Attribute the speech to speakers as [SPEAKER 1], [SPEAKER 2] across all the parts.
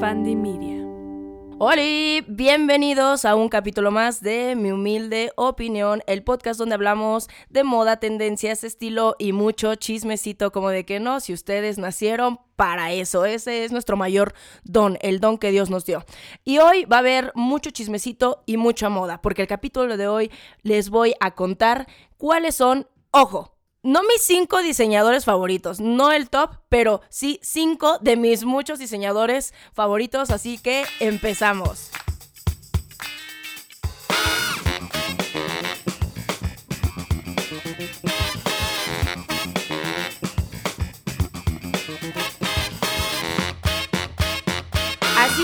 [SPEAKER 1] Fandy Media.
[SPEAKER 2] Hola, bienvenidos a un capítulo más de Mi Humilde Opinión, el podcast donde hablamos de moda, tendencias, estilo y mucho chismecito, como de que no, si ustedes nacieron para eso, ese es nuestro mayor don, el don que Dios nos dio. Y hoy va a haber mucho chismecito y mucha moda, porque el capítulo de hoy les voy a contar cuáles son, ojo, no mis cinco diseñadores favoritos, no el top, pero sí cinco de mis muchos diseñadores favoritos, así que empezamos.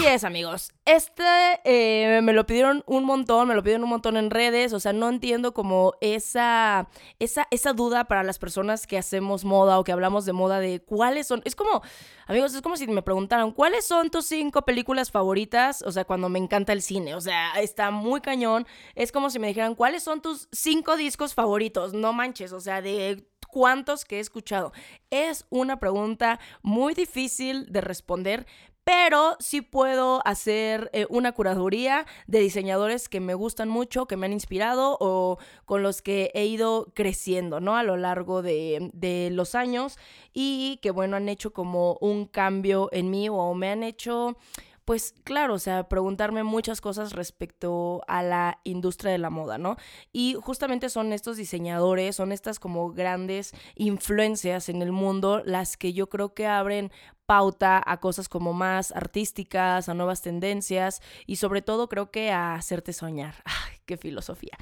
[SPEAKER 2] Es, amigos. Este eh, me lo pidieron un montón, me lo pidieron un montón en redes. O sea, no entiendo como esa, esa, esa duda para las personas que hacemos moda o que hablamos de moda de cuáles son. Es como, amigos, es como si me preguntaran, ¿cuáles son tus cinco películas favoritas? O sea, cuando me encanta el cine. O sea, está muy cañón. Es como si me dijeran, ¿cuáles son tus cinco discos favoritos? No manches, o sea, de cuántos que he escuchado. Es una pregunta muy difícil de responder, pero sí puedo hacer eh, una curaduría de diseñadores que me gustan mucho, que me han inspirado o con los que he ido creciendo, ¿no? A lo largo de, de los años y que, bueno, han hecho como un cambio en mí o me han hecho pues claro, o sea, preguntarme muchas cosas respecto a la industria de la moda, ¿no? Y justamente son estos diseñadores, son estas como grandes influencias en el mundo las que yo creo que abren pauta a cosas como más artísticas, a nuevas tendencias y sobre todo creo que a hacerte soñar. ¡Ay, qué filosofía!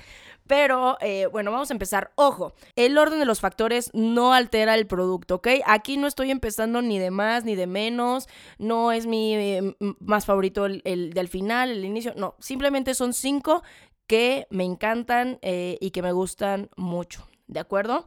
[SPEAKER 2] Pero eh, bueno, vamos a empezar. Ojo, el orden de los factores no altera el producto, ¿ok? Aquí no estoy empezando ni de más ni de menos, no es mi eh, más favorito el, del final, el inicio, no, simplemente son cinco que me encantan eh, y que me gustan mucho, ¿de acuerdo?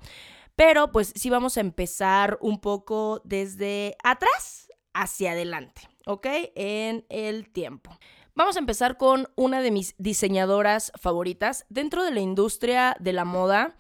[SPEAKER 2] Pero pues sí vamos a empezar un poco desde atrás hacia adelante, ¿ok? En el tiempo. Vamos a empezar con una de mis diseñadoras favoritas dentro de la industria de la moda.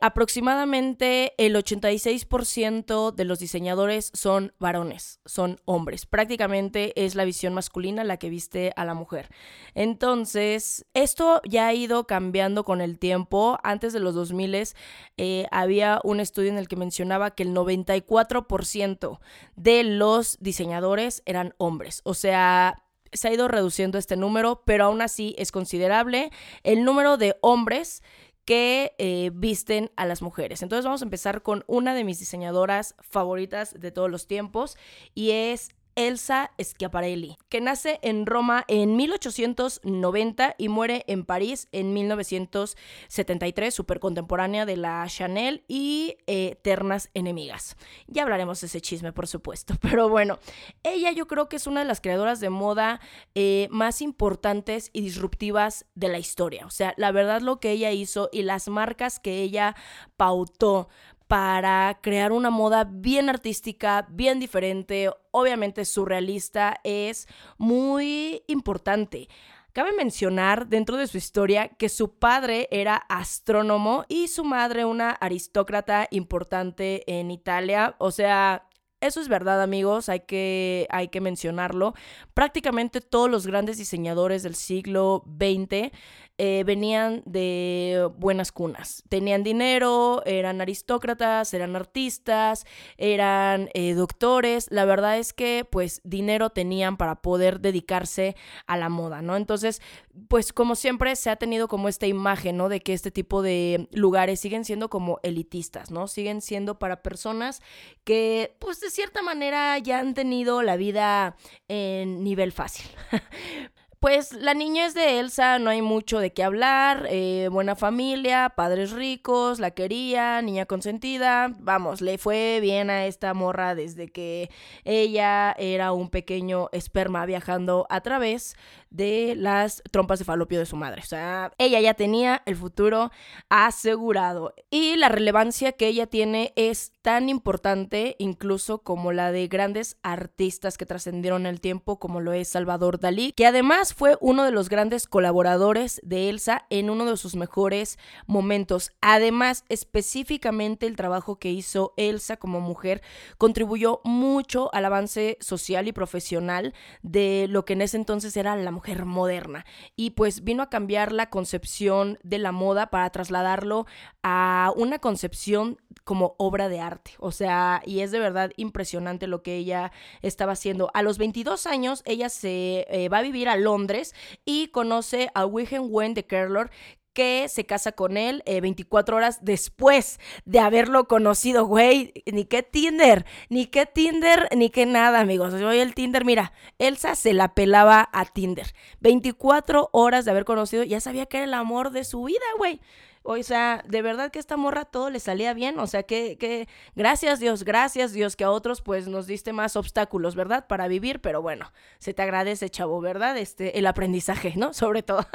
[SPEAKER 2] Aproximadamente el 86% de los diseñadores son varones, son hombres. Prácticamente es la visión masculina la que viste a la mujer. Entonces, esto ya ha ido cambiando con el tiempo. Antes de los 2000 eh, había un estudio en el que mencionaba que el 94% de los diseñadores eran hombres. O sea, se ha ido reduciendo este número, pero aún así es considerable el número de hombres que eh, visten a las mujeres. Entonces vamos a empezar con una de mis diseñadoras favoritas de todos los tiempos y es Elsa Schiaparelli, que nace en Roma en 1890 y muere en París en 1973, súper contemporánea de la Chanel y Eternas Enemigas. Ya hablaremos de ese chisme, por supuesto, pero bueno, ella yo creo que es una de las creadoras de moda eh, más importantes y disruptivas de la historia. O sea, la verdad lo que ella hizo y las marcas que ella pautó para crear una moda bien artística, bien diferente, obviamente surrealista, es muy importante. Cabe mencionar dentro de su historia que su padre era astrónomo y su madre una aristócrata importante en Italia. O sea, eso es verdad, amigos, hay que, hay que mencionarlo. Prácticamente todos los grandes diseñadores del siglo XX eh, venían de buenas cunas. Tenían dinero, eran aristócratas, eran artistas, eran eh, doctores. La verdad es que pues dinero tenían para poder dedicarse a la moda, ¿no? Entonces, pues como siempre se ha tenido como esta imagen, ¿no? De que este tipo de lugares siguen siendo como elitistas, ¿no? Siguen siendo para personas que pues de cierta manera ya han tenido la vida en nivel fácil. Pues la niñez de Elsa no hay mucho de qué hablar, eh, buena familia, padres ricos, la quería, niña consentida, vamos, le fue bien a esta morra desde que ella era un pequeño esperma viajando a través de las trompas de falopio de su madre. O sea, ella ya tenía el futuro asegurado. Y la relevancia que ella tiene es tan importante incluso como la de grandes artistas que trascendieron el tiempo, como lo es Salvador Dalí, que además fue uno de los grandes colaboradores de Elsa en uno de sus mejores momentos. Además, específicamente el trabajo que hizo Elsa como mujer contribuyó mucho al avance social y profesional de lo que en ese entonces era la mujer moderna. Y pues vino a cambiar la concepción de la moda para trasladarlo a una concepción como obra de arte. O sea, y es de verdad impresionante lo que ella estaba haciendo. A los 22 años, ella se eh, va a vivir a Londres y conoce a Wilhelm Wen de Kerlor, que se casa con él 24 eh, horas después de haberlo conocido, güey. Ni qué Tinder, ni qué Tinder, ni qué nada, amigos. Hoy el Tinder, mira, Elsa se la pelaba a Tinder. 24 horas de haber conocido, ya sabía que era el amor de su vida, güey. O sea, de verdad que esta morra todo le salía bien. O sea, que, que gracias Dios, gracias Dios que a otros pues nos diste más obstáculos, ¿verdad? Para vivir, pero bueno, se te agradece, chavo, ¿verdad? Este, el aprendizaje, ¿no? Sobre todo.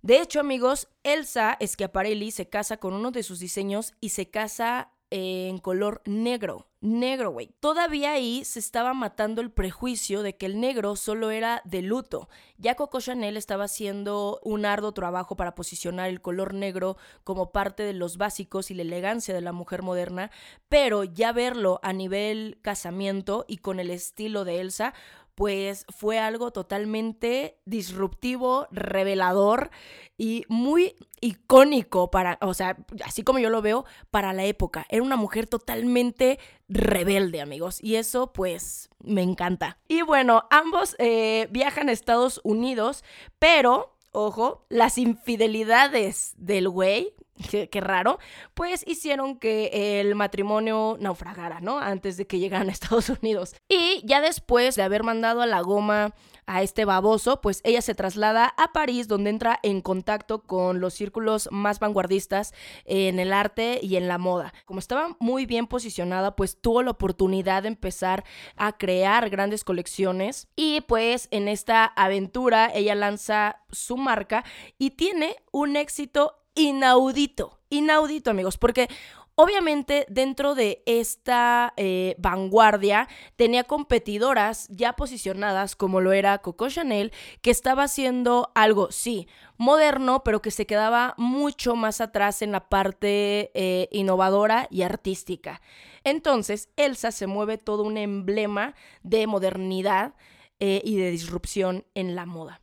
[SPEAKER 2] de hecho, amigos, Elsa Schiaparelli se casa con uno de sus diseños y se casa en color negro. Negro, güey. Todavía ahí se estaba matando el prejuicio de que el negro solo era de luto. Ya Coco Chanel estaba haciendo un arduo trabajo para posicionar el color negro como parte de los básicos y la elegancia de la mujer moderna, pero ya verlo a nivel casamiento y con el estilo de Elsa, pues fue algo totalmente disruptivo, revelador y muy icónico para, o sea, así como yo lo veo, para la época. Era una mujer totalmente rebelde, amigos, y eso pues me encanta. Y bueno, ambos eh, viajan a Estados Unidos, pero ojo, las infidelidades del güey qué, raro, pues hicieron que el matrimonio naufragara, ¿no? Antes de que llegaran a Estados Unidos. Y ya después de haber mandado a la goma a este baboso, pues ella se traslada a París, donde entra en contacto con los círculos más vanguardistas en el arte y en la moda. Como estaba muy bien posicionada, pues tuvo la oportunidad de empezar a crear grandes colecciones y pues en esta aventura ella lanza su marca y tiene un éxito inaudito, inaudito amigos, porque Obviamente, dentro de esta eh, vanguardia tenía competidoras ya posicionadas, como lo era Coco Chanel, que estaba haciendo algo, sí, moderno, pero que se quedaba mucho más atrás en la parte eh, innovadora y artística. Entonces, Elsa se mueve todo un emblema de modernidad eh, y de disrupción en la moda.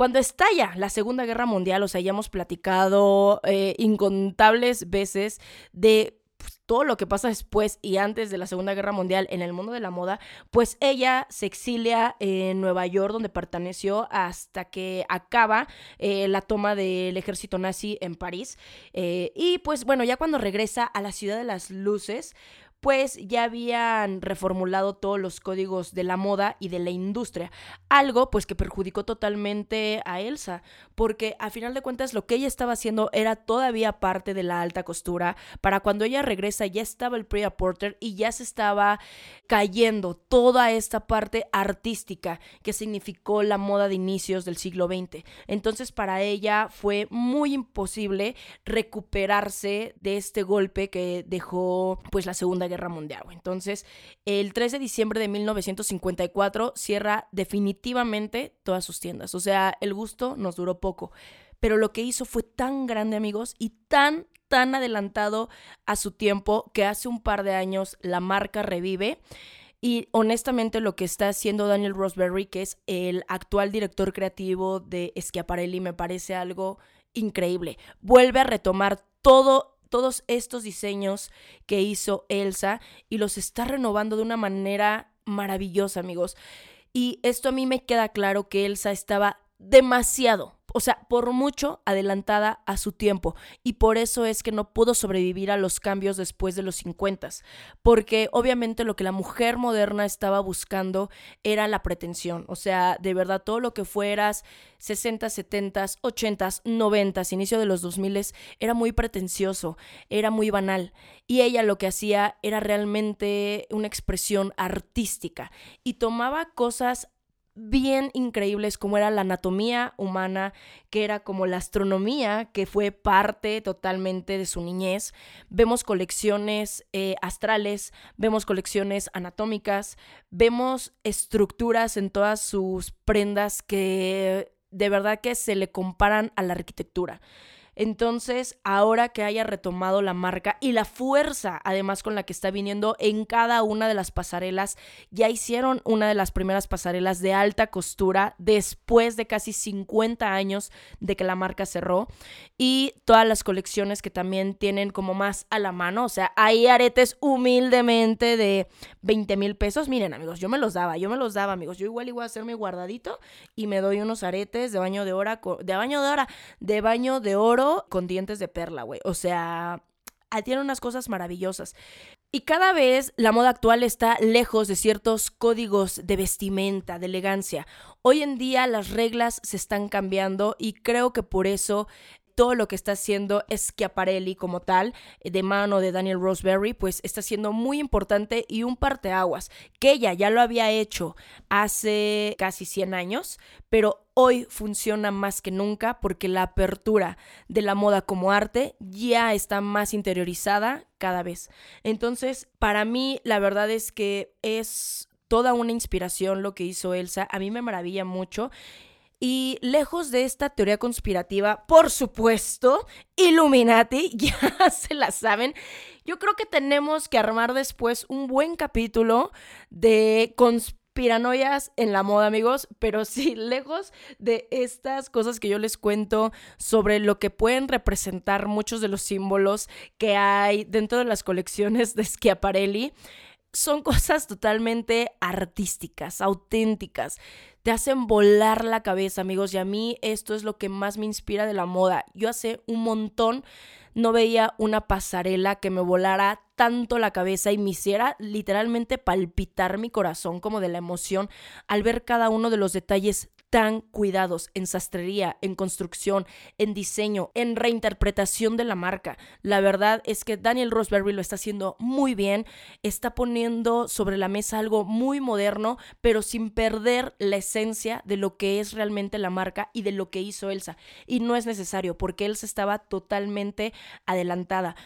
[SPEAKER 2] Cuando estalla la Segunda Guerra Mundial, o sea, ya hemos platicado eh, incontables veces de pues, todo lo que pasa después y antes de la Segunda Guerra Mundial en el mundo de la moda, pues ella se exilia en Nueva York, donde perteneció hasta que acaba eh, la toma del ejército nazi en París. Eh, y pues bueno, ya cuando regresa a la ciudad de las luces, pues ya habían reformulado todos los códigos de la moda y de la industria. Algo pues que perjudicó totalmente a Elsa, porque a final de cuentas lo que ella estaba haciendo era todavía parte de la alta costura. Para cuando ella regresa ya estaba el Priya Porter y ya se estaba cayendo toda esta parte artística que significó la moda de inicios del siglo XX. Entonces para ella fue muy imposible recuperarse de este golpe que dejó pues la Segunda Guerra Mundial. Entonces, el 3 de diciembre de 1954 cierra definitivamente todas sus tiendas. O sea, el gusto nos duró poco. Pero lo que hizo fue tan grande, amigos, y tan, tan adelantado a su tiempo que hace un par de años la marca revive. Y honestamente lo que está haciendo Daniel Roseberry, que es el actual director creativo de Schiaparelli, me parece algo increíble. Vuelve a retomar todo todos estos diseños que hizo Elsa y los está renovando de una manera maravillosa, amigos. Y esto a mí me queda claro que Elsa estaba demasiado, o sea, por mucho adelantada a su tiempo. Y por eso es que no pudo sobrevivir a los cambios después de los 50. Porque obviamente lo que la mujer moderna estaba buscando era la pretensión. O sea, de verdad, todo lo que fueras 60, 70, 80, 90, inicio de los 2000 era muy pretencioso, era muy banal. Y ella lo que hacía era realmente una expresión artística y tomaba cosas bien increíbles como era la anatomía humana, que era como la astronomía, que fue parte totalmente de su niñez. Vemos colecciones eh, astrales, vemos colecciones anatómicas, vemos estructuras en todas sus prendas que de verdad que se le comparan a la arquitectura. Entonces, ahora que haya retomado la marca y la fuerza, además con la que está viniendo en cada una de las pasarelas, ya hicieron una de las primeras pasarelas de alta costura después de casi 50 años de que la marca cerró y todas las colecciones que también tienen como más a la mano, o sea, hay aretes humildemente de 20 mil pesos. Miren amigos, yo me los daba, yo me los daba amigos, yo igual iba a hacer mi guardadito y me doy unos aretes de baño de hora, de baño de hora, de baño de oro con dientes de perla, güey. O sea, tiene unas cosas maravillosas. Y cada vez la moda actual está lejos de ciertos códigos de vestimenta, de elegancia. Hoy en día las reglas se están cambiando y creo que por eso todo lo que está haciendo Schiaparelli como tal, eh, de mano de Daniel Roseberry, pues está siendo muy importante y un parteaguas, que ella ya lo había hecho hace casi 100 años, pero hoy funciona más que nunca porque la apertura de la moda como arte ya está más interiorizada cada vez. Entonces, para mí, la verdad es que es toda una inspiración lo que hizo Elsa. A mí me maravilla mucho. Y lejos de esta teoría conspirativa, por supuesto, Illuminati, ya se la saben, yo creo que tenemos que armar después un buen capítulo de conspiranoias en la moda, amigos, pero sí, lejos de estas cosas que yo les cuento sobre lo que pueden representar muchos de los símbolos que hay dentro de las colecciones de Schiaparelli son cosas totalmente artísticas, auténticas. Te hacen volar la cabeza, amigos. Y a mí esto es lo que más me inspira de la moda. Yo hace un montón no veía una pasarela que me volara tanto la cabeza y me hiciera literalmente palpitar mi corazón como de la emoción al ver cada uno de los detalles tan cuidados en sastrería, en construcción, en diseño, en reinterpretación de la marca. La verdad es que Daniel Roseberry lo está haciendo muy bien, está poniendo sobre la mesa algo muy moderno, pero sin perder la esencia de lo que es realmente la marca y de lo que hizo Elsa. Y no es necesario porque Elsa estaba totalmente adelantada.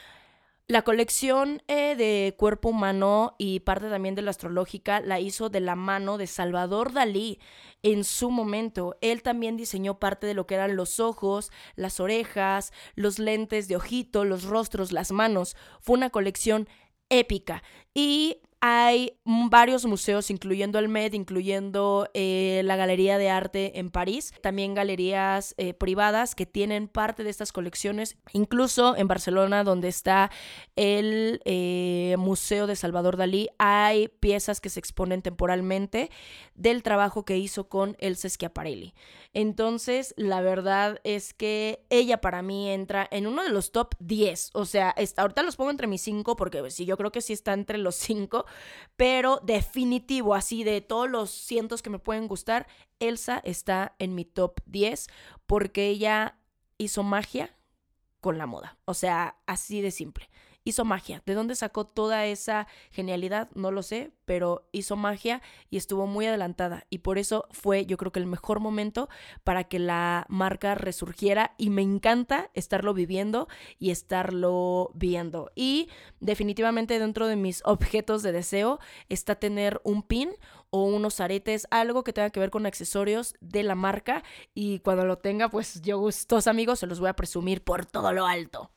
[SPEAKER 2] La colección eh, de cuerpo humano y parte también de la astrológica la hizo de la mano de Salvador Dalí en su momento. Él también diseñó parte de lo que eran los ojos, las orejas, los lentes de ojito, los rostros, las manos. Fue una colección épica. Y hay varios museos, incluyendo el Met, incluyendo eh, la Galería de Arte en París, también galerías eh, privadas que tienen parte de estas colecciones, incluso en Barcelona, donde está el eh, Museo de Salvador Dalí, hay piezas que se exponen temporalmente del trabajo que hizo con el Schiaparelli. Entonces, la verdad es que ella para mí entra en uno de los top 10. O sea, ahorita los pongo entre mis 5 porque sí, yo creo que sí está entre los 5. Pero definitivo, así de todos los cientos que me pueden gustar, Elsa está en mi top 10 porque ella hizo magia con la moda. O sea, así de simple hizo magia. ¿De dónde sacó toda esa genialidad? No lo sé, pero hizo magia y estuvo muy adelantada. Y por eso fue, yo creo que el mejor momento para que la marca resurgiera. Y me encanta estarlo viviendo y estarlo viendo. Y definitivamente dentro de mis objetos de deseo está tener un pin o unos aretes, algo que tenga que ver con accesorios de la marca. Y cuando lo tenga, pues yo gustos amigos, se los voy a presumir por todo lo alto.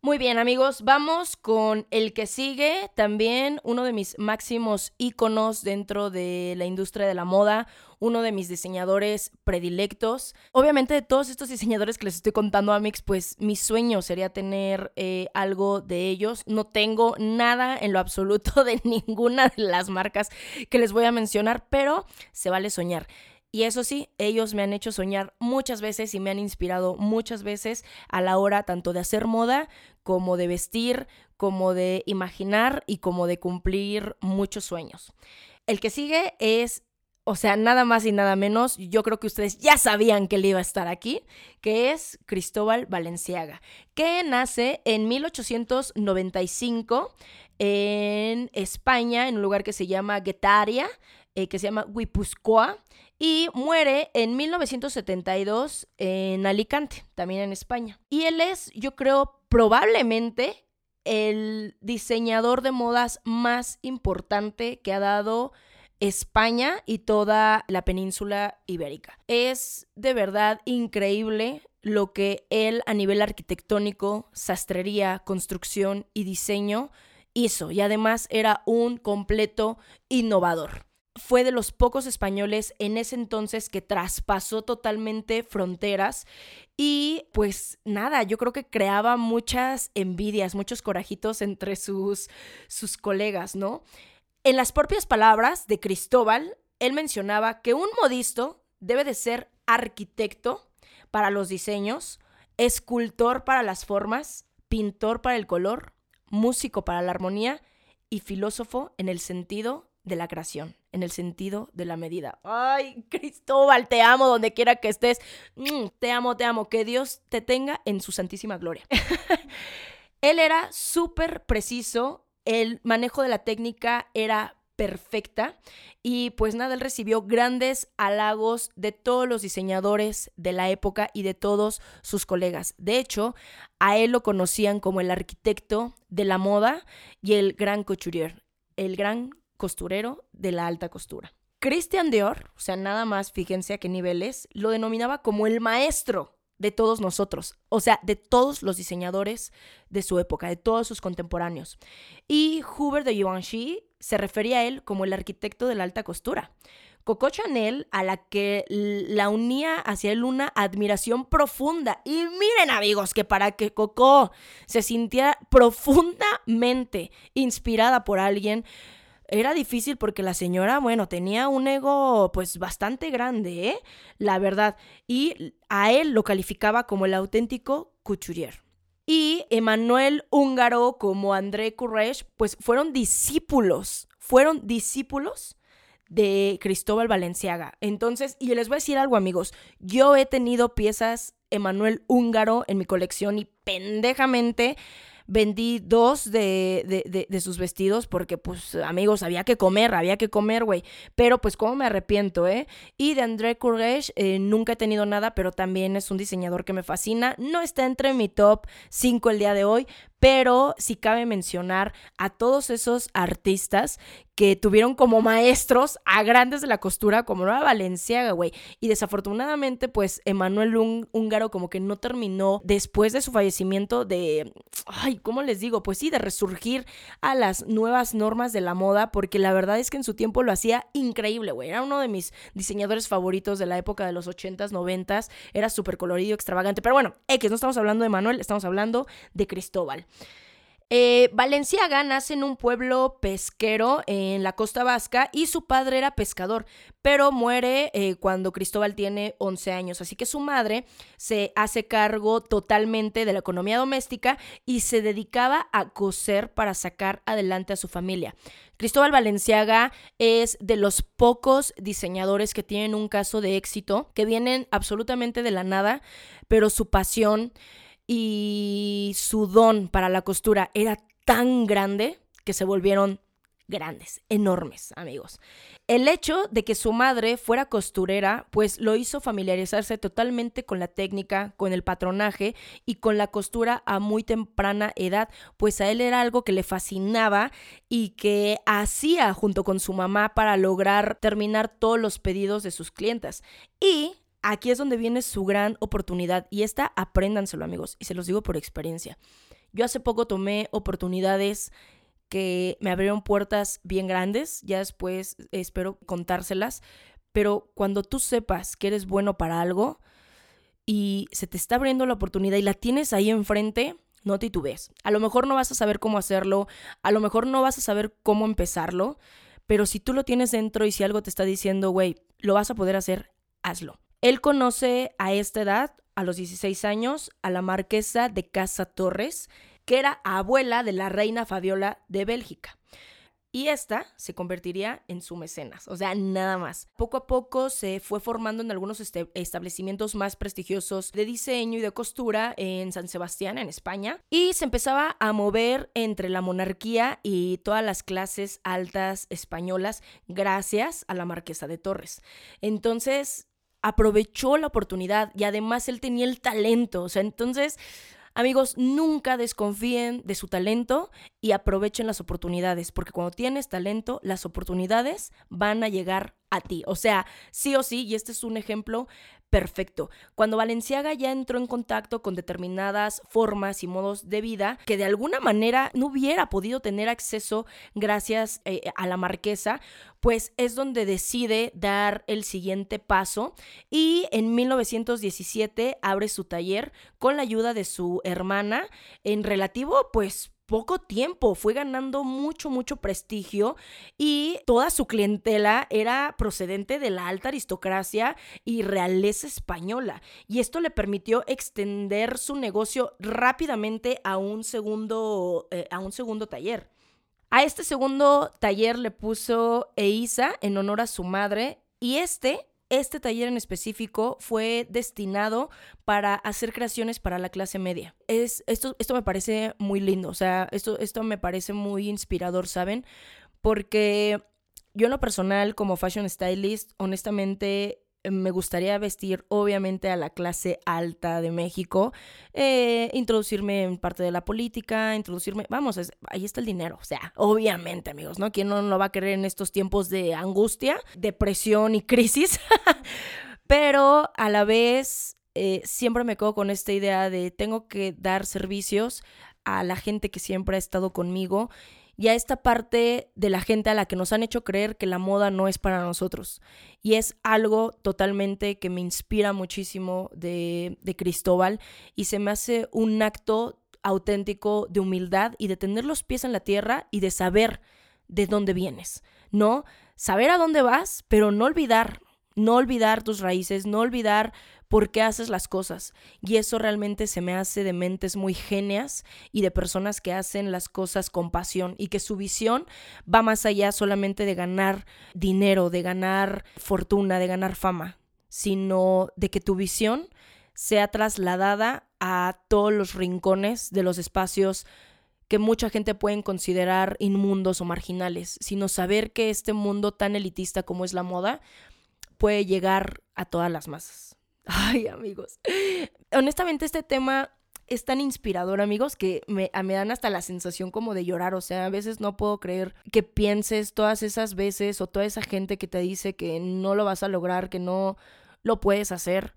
[SPEAKER 2] Muy bien amigos, vamos con el que sigue, también uno de mis máximos íconos dentro de la industria de la moda, uno de mis diseñadores predilectos. Obviamente de todos estos diseñadores que les estoy contando, Amix, pues mi sueño sería tener eh, algo de ellos. No tengo nada en lo absoluto de ninguna de las marcas que les voy a mencionar, pero se vale soñar. Y eso sí, ellos me han hecho soñar muchas veces y me han inspirado muchas veces a la hora tanto de hacer moda como de vestir, como de imaginar y como de cumplir muchos sueños. El que sigue es, o sea, nada más y nada menos, yo creo que ustedes ya sabían que él iba a estar aquí, que es Cristóbal Valenciaga, que nace en 1895 en España, en un lugar que se llama Guetaria, eh, que se llama Guipúzcoa y muere en 1972 en Alicante, también en España. Y él es, yo creo, probablemente el diseñador de modas más importante que ha dado España y toda la península ibérica. Es de verdad increíble lo que él a nivel arquitectónico, sastrería, construcción y diseño hizo y además era un completo innovador. Fue de los pocos españoles en ese entonces que traspasó totalmente fronteras y pues nada, yo creo que creaba muchas envidias, muchos corajitos entre sus, sus colegas, ¿no? En las propias palabras de Cristóbal, él mencionaba que un modisto debe de ser arquitecto para los diseños, escultor para las formas, pintor para el color, músico para la armonía y filósofo en el sentido de la creación, en el sentido de la medida. Ay, Cristóbal, te amo donde quiera que estés. Mm, te amo, te amo. Que Dios te tenga en su santísima gloria. Él era súper preciso el manejo de la técnica era perfecta y pues nada, él recibió grandes halagos de todos los diseñadores de la época y de todos sus colegas. De hecho, a él lo conocían como el arquitecto de la moda y el gran couturier, el gran costurero de la alta costura. Christian Dior, o sea, nada más fíjense a qué niveles, lo denominaba como el maestro de todos nosotros, o sea, de todos los diseñadores de su época, de todos sus contemporáneos. Y Hubert de Givenchy se refería a él como el arquitecto de la alta costura. Coco Chanel, a la que la unía hacia él una admiración profunda. Y miren amigos, que para que Coco se sintiera profundamente inspirada por alguien, era difícil porque la señora, bueno, tenía un ego pues bastante grande, ¿eh? La verdad. Y a él lo calificaba como el auténtico couturier. Y Emanuel Húngaro como André Courrèges, pues fueron discípulos, fueron discípulos de Cristóbal Valenciaga. Entonces, y les voy a decir algo amigos, yo he tenido piezas Emanuel Húngaro en mi colección y pendejamente vendí dos de, de, sus vestidos porque, pues, amigos, había que comer, había que comer, güey. Pero, pues, cómo me arrepiento, ¿eh? Y de André Courrèges eh, nunca he tenido nada, pero también es un diseñador que me fascina. No está entre mi top 5 el día de hoy, pero sí cabe mencionar a todos esos artistas que tuvieron como maestros a grandes de la costura, como Nueva Valenciaga, güey. Y desafortunadamente, pues, Emanuel Húngaro como que no terminó después de su fallecimiento de, ay, ¿cómo les digo? Pues sí, de resurgir a las nuevas normas de la moda, porque la verdad es que en su tiempo lo hacía increíble, güey. Era uno de mis diseñadores favoritos de la época de los 80s, 90s. Era súper colorido, extravagante. Pero bueno, X, no estamos hablando de Manuel, estamos hablando de Cristóbal. Eh, Valenciaga nace en un pueblo pesquero en la costa vasca y su padre era pescador, pero muere eh, cuando Cristóbal tiene 11 años. Así que su madre se hace cargo totalmente de la economía doméstica y se dedicaba a coser para sacar adelante a su familia. Cristóbal Valenciaga es de los pocos diseñadores que tienen un caso de éxito, que vienen absolutamente de la nada, pero su pasión y su don para la costura era tan grande que se volvieron grandes, enormes, amigos. El hecho de que su madre fuera costurera, pues lo hizo familiarizarse totalmente con la técnica, con el patronaje y con la costura a muy temprana edad, pues a él era algo que le fascinaba y que hacía junto con su mamá para lograr terminar todos los pedidos de sus clientas. Y aquí es donde viene su gran oportunidad y esta apréndanselo amigos y se los digo por experiencia. Yo hace poco tomé oportunidades que me abrieron puertas bien grandes, ya después espero contárselas, pero cuando tú sepas que eres bueno para algo y se te está abriendo la oportunidad y la tienes ahí enfrente, no titubees. A lo mejor no vas a saber cómo hacerlo, a lo mejor no vas a saber cómo empezarlo, pero si tú lo tienes dentro y si algo te está diciendo, güey, lo vas a poder hacer, hazlo. Él conoce a esta edad, a los 16 años, a la marquesa de Casa Torres, que era abuela de la reina Fabiola de Bélgica. y esta se convertiría en su mecenas, o sea, nada más. Poco a poco se fue formando en algunos este, establecimientos más prestigiosos de diseño y de costura en San Sebastián, en España, y se empezaba a mover entre la monarquía y todas las clases altas españolas gracias a la marquesa de Torres. Entonces, aprovechó la oportunidad y además él tenía el talento, o sea, entonces Amigos, nunca desconfíen de su talento y aprovechen las oportunidades, porque cuando tienes talento, las oportunidades van a llegar a ti. O sea, sí o sí, y este es un ejemplo perfecto. Cuando Valenciaga ya entró en contacto con determinadas formas y modos de vida que de alguna manera no hubiera podido tener acceso gracias eh, a la marquesa, pues es donde decide dar el siguiente paso y en 1917 abre su taller con la ayuda de su hermana en relativo pues poco tiempo fue ganando mucho, mucho prestigio y toda su clientela era procedente de la alta aristocracia y realeza española. Y esto le permitió extender su negocio rápidamente a un segundo, eh, a un segundo taller. A este segundo taller le puso Eisa en honor a su madre y este este taller en específico fue destinado para hacer creaciones para la clase media. Es, esto, esto me parece muy lindo, o sea, esto, esto me parece muy inspirador, ¿saben? Porque yo en lo personal, como fashion stylist, honestamente me gustaría vestir obviamente a la clase alta de México, eh, introducirme en parte de la política, introducirme, vamos, ahí está el dinero, o sea, obviamente amigos, ¿no? ¿Quién no lo va a querer en estos tiempos de angustia, depresión y crisis? Pero a la vez eh, siempre me quedo con esta idea de tengo que dar servicios a la gente que siempre ha estado conmigo y a esta parte de la gente a la que nos han hecho creer que la moda no es para nosotros. Y es algo totalmente que me inspira muchísimo de, de Cristóbal y se me hace un acto auténtico de humildad y de tener los pies en la tierra y de saber de dónde vienes, ¿no? Saber a dónde vas, pero no olvidar, no olvidar tus raíces, no olvidar por qué haces las cosas. Y eso realmente se me hace de mentes muy genias y de personas que hacen las cosas con pasión y que su visión va más allá solamente de ganar dinero, de ganar fortuna, de ganar fama, sino de que tu visión sea trasladada a todos los rincones de los espacios que mucha gente puede considerar inmundos o marginales, sino saber que este mundo tan elitista como es la moda puede llegar a todas las masas. Ay, amigos. Honestamente, este tema es tan inspirador, amigos, que me, me, dan hasta la sensación como de llorar. O sea, a veces no puedo creer que pienses todas esas veces o toda esa gente que te dice que no lo vas a lograr, que no lo puedes hacer.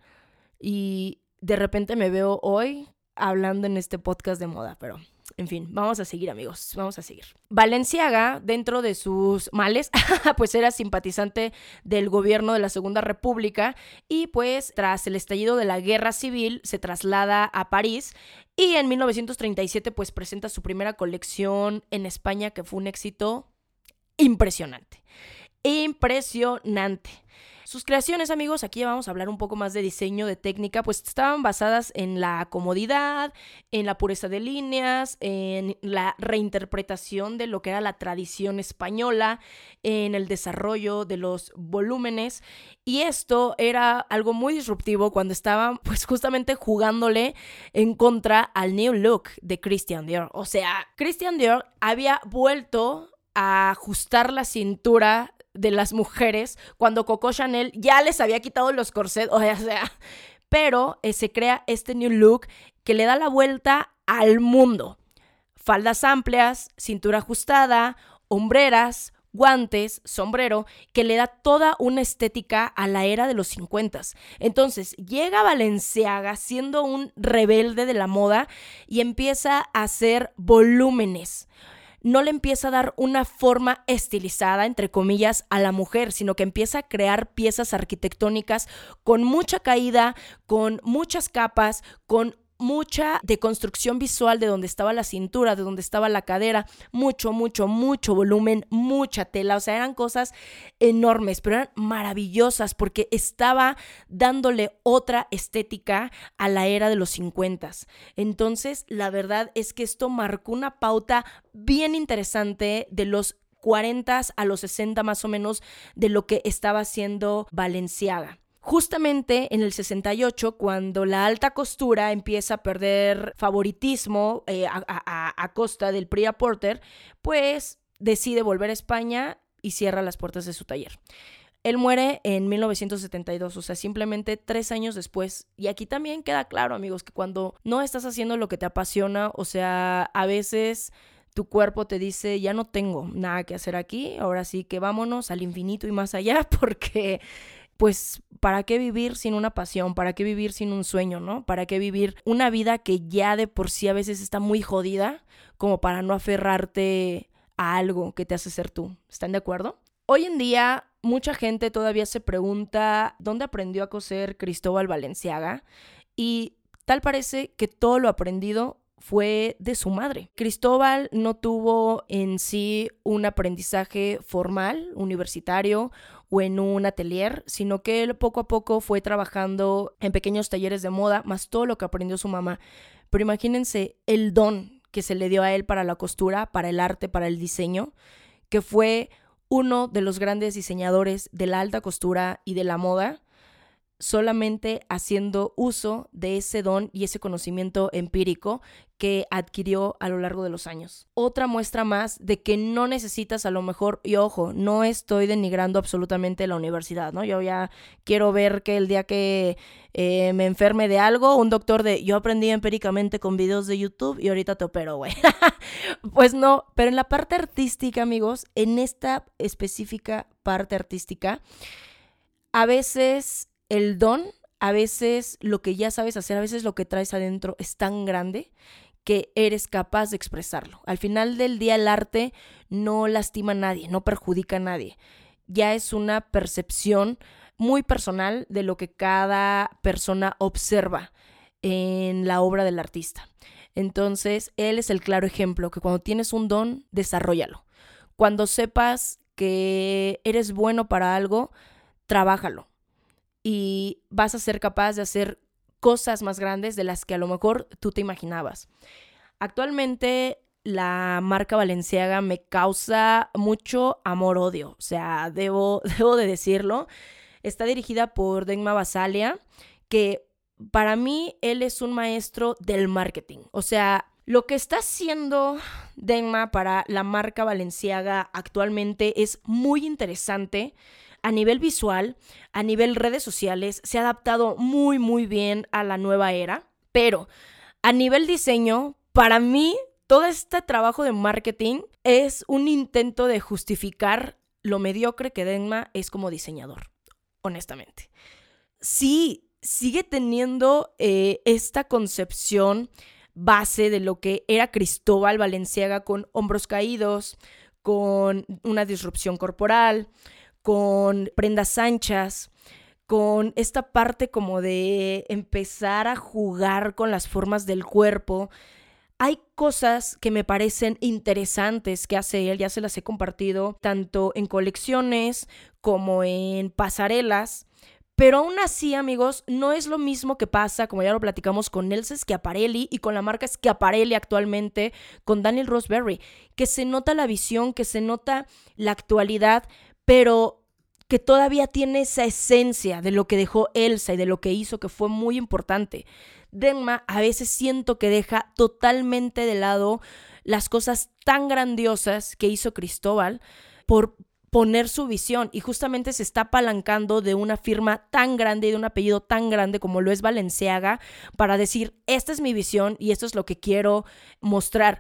[SPEAKER 2] Y de repente me veo hoy hablando en este podcast de moda, pero en fin, vamos a seguir amigos, vamos a seguir. Valenciaga, dentro de sus males, pues era simpatizante del gobierno de la Segunda República y pues tras el estallido de la guerra civil se traslada a París y en 1937 pues presenta su primera colección en España que fue un éxito impresionante. Impresionante. Sus creaciones, amigos, aquí vamos a hablar un poco más de diseño, de técnica, pues estaban basadas en la comodidad, en la pureza de líneas, en la reinterpretación de lo que era la tradición española, en el desarrollo de los volúmenes. Y esto era algo muy disruptivo cuando estaban pues justamente jugándole en contra al new look de Christian Dior. O sea, Christian Dior había vuelto a ajustar la cintura de las mujeres cuando Coco Chanel ya les había quitado los corsets, o sea, pero eh, se crea este new look que le da la vuelta al mundo. Faldas amplias, cintura ajustada, hombreras, guantes, sombrero, que le da toda una estética a la era de los 50. Entonces, llega Valenciaga siendo un rebelde de la moda y empieza a hacer volúmenes no le empieza a dar una forma estilizada, entre comillas, a la mujer, sino que empieza a crear piezas arquitectónicas con mucha caída, con muchas capas, con mucha deconstrucción visual de donde estaba la cintura, de donde estaba la cadera, mucho, mucho, mucho volumen, mucha tela, o sea, eran cosas enormes, pero eran maravillosas porque estaba dándole otra estética a la era de los 50. Entonces, la verdad es que esto marcó una pauta bien interesante de los 40 a los 60 más o menos de lo que estaba haciendo Valenciaga. Justamente en el 68, cuando la alta costura empieza a perder favoritismo eh, a, costa del Priya Porter, pues decide volver a España y cierra las puertas de su taller. Él muere en 1972, o sea, simplemente tres años después. Y aquí también queda claro, amigos, que cuando no estás haciendo lo que te apasiona, o sea, a veces tu cuerpo te dice, ya no tengo nada que hacer aquí, ahora sí que vámonos al infinito y más allá, porque pues, ¿para qué vivir sin una pasión? ¿Para qué vivir sin un sueño, no? ¿Para qué vivir una vida que ya de por sí a veces está muy jodida, como para no aferrarte a algo que te hace ser tú? ¿Están de acuerdo? Hoy en día mucha gente todavía se pregunta dónde aprendió a coser Cristóbal Valenciaga y tal parece que todo lo aprendido fue de su madre. Cristóbal no tuvo en sí un aprendizaje formal, universitario o en un atelier, sino que él poco a poco fue trabajando en pequeños talleres de moda, más todo lo que aprendió su mamá. Pero imagínense el don que se le dio a él para la costura, para el arte, para el diseño, que fue uno de los grandes diseñadores de la alta costura y de la moda, solamente haciendo uso de ese don y ese conocimiento empírico que adquirió a lo largo de los años. Otra muestra más de que no necesitas a lo mejor, y ojo, no estoy denigrando absolutamente la universidad, ¿no? Yo ya quiero ver que el día que eh, me enferme de algo, un doctor de, yo aprendí empíricamente con videos de YouTube y ahorita te opero, güey. pues no, pero en la parte artística, amigos, en esta específica parte artística, a veces el don, a veces lo que ya sabes hacer, a veces lo que traes adentro es tan grande que eres capaz de expresarlo. Al final del día el arte no lastima a nadie, no perjudica a nadie. Ya es una percepción muy personal de lo que cada persona observa en la obra del artista. Entonces, él es el claro ejemplo que cuando tienes un don, desarrollalo. Cuando sepas que eres bueno para algo, trabájalo y vas a ser capaz de hacer cosas más grandes de las que a lo mejor tú te imaginabas. Actualmente la marca Valenciaga me causa mucho amor-odio, o sea, debo, de decirlo. Está dirigida por Degma Basalia, que para mí él es un maestro del marketing. O sea, lo que está haciendo Degma para la marca Valenciaga actualmente es muy interesante a nivel visual, a nivel redes sociales, se ha adaptado muy, muy bien a la nueva era. Pero a nivel diseño, para mí, todo este trabajo de marketing es un intento de justificar lo mediocre que Denma es como diseñador, honestamente. Sí, sigue teniendo eh, esta concepción base de lo que era Cristóbal Valenciaga con hombros caídos, con una disrupción corporal, con prendas anchas, con esta parte como de empezar a jugar con las formas del cuerpo. Hay cosas que me parecen interesantes que hace él, ya se las he compartido tanto en colecciones como en pasarelas. Pero aún así, amigos, no es lo mismo que pasa, como ya lo platicamos con Nelson Schiaparelli y con la marca Schiaparelli actualmente, con Daniel Roseberry, que se nota la visión, que se nota la actualidad, pero que todavía tiene esa esencia de lo que dejó Elsa y de lo que hizo, que fue muy importante. Denma a veces siento que deja totalmente de lado las cosas tan grandiosas que hizo Cristóbal por poner su visión y justamente se está apalancando de una firma tan grande y de un apellido tan grande como lo es Valenciaga para decir, esta es mi visión y esto es lo que quiero mostrar.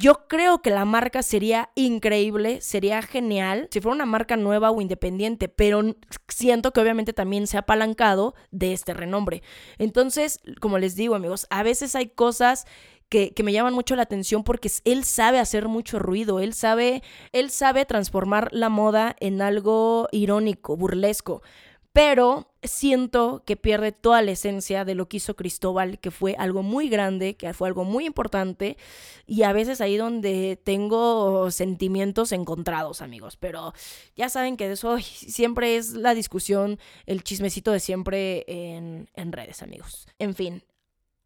[SPEAKER 2] Yo creo que la marca sería increíble, sería genial si fuera una marca nueva o independiente, pero siento que obviamente también se ha apalancado de este renombre. Entonces, como les digo amigos, a veces hay cosas que, que, me llaman mucho la atención porque él sabe hacer mucho ruido, él sabe, él sabe transformar la moda en algo irónico, burlesco pero siento que pierde toda la esencia de lo que hizo Cristóbal, que fue algo muy grande, que fue algo muy importante, y a veces ahí donde tengo sentimientos encontrados, amigos, pero ya saben que eso siempre es la discusión, el chismecito de siempre en, en redes, amigos. En fin,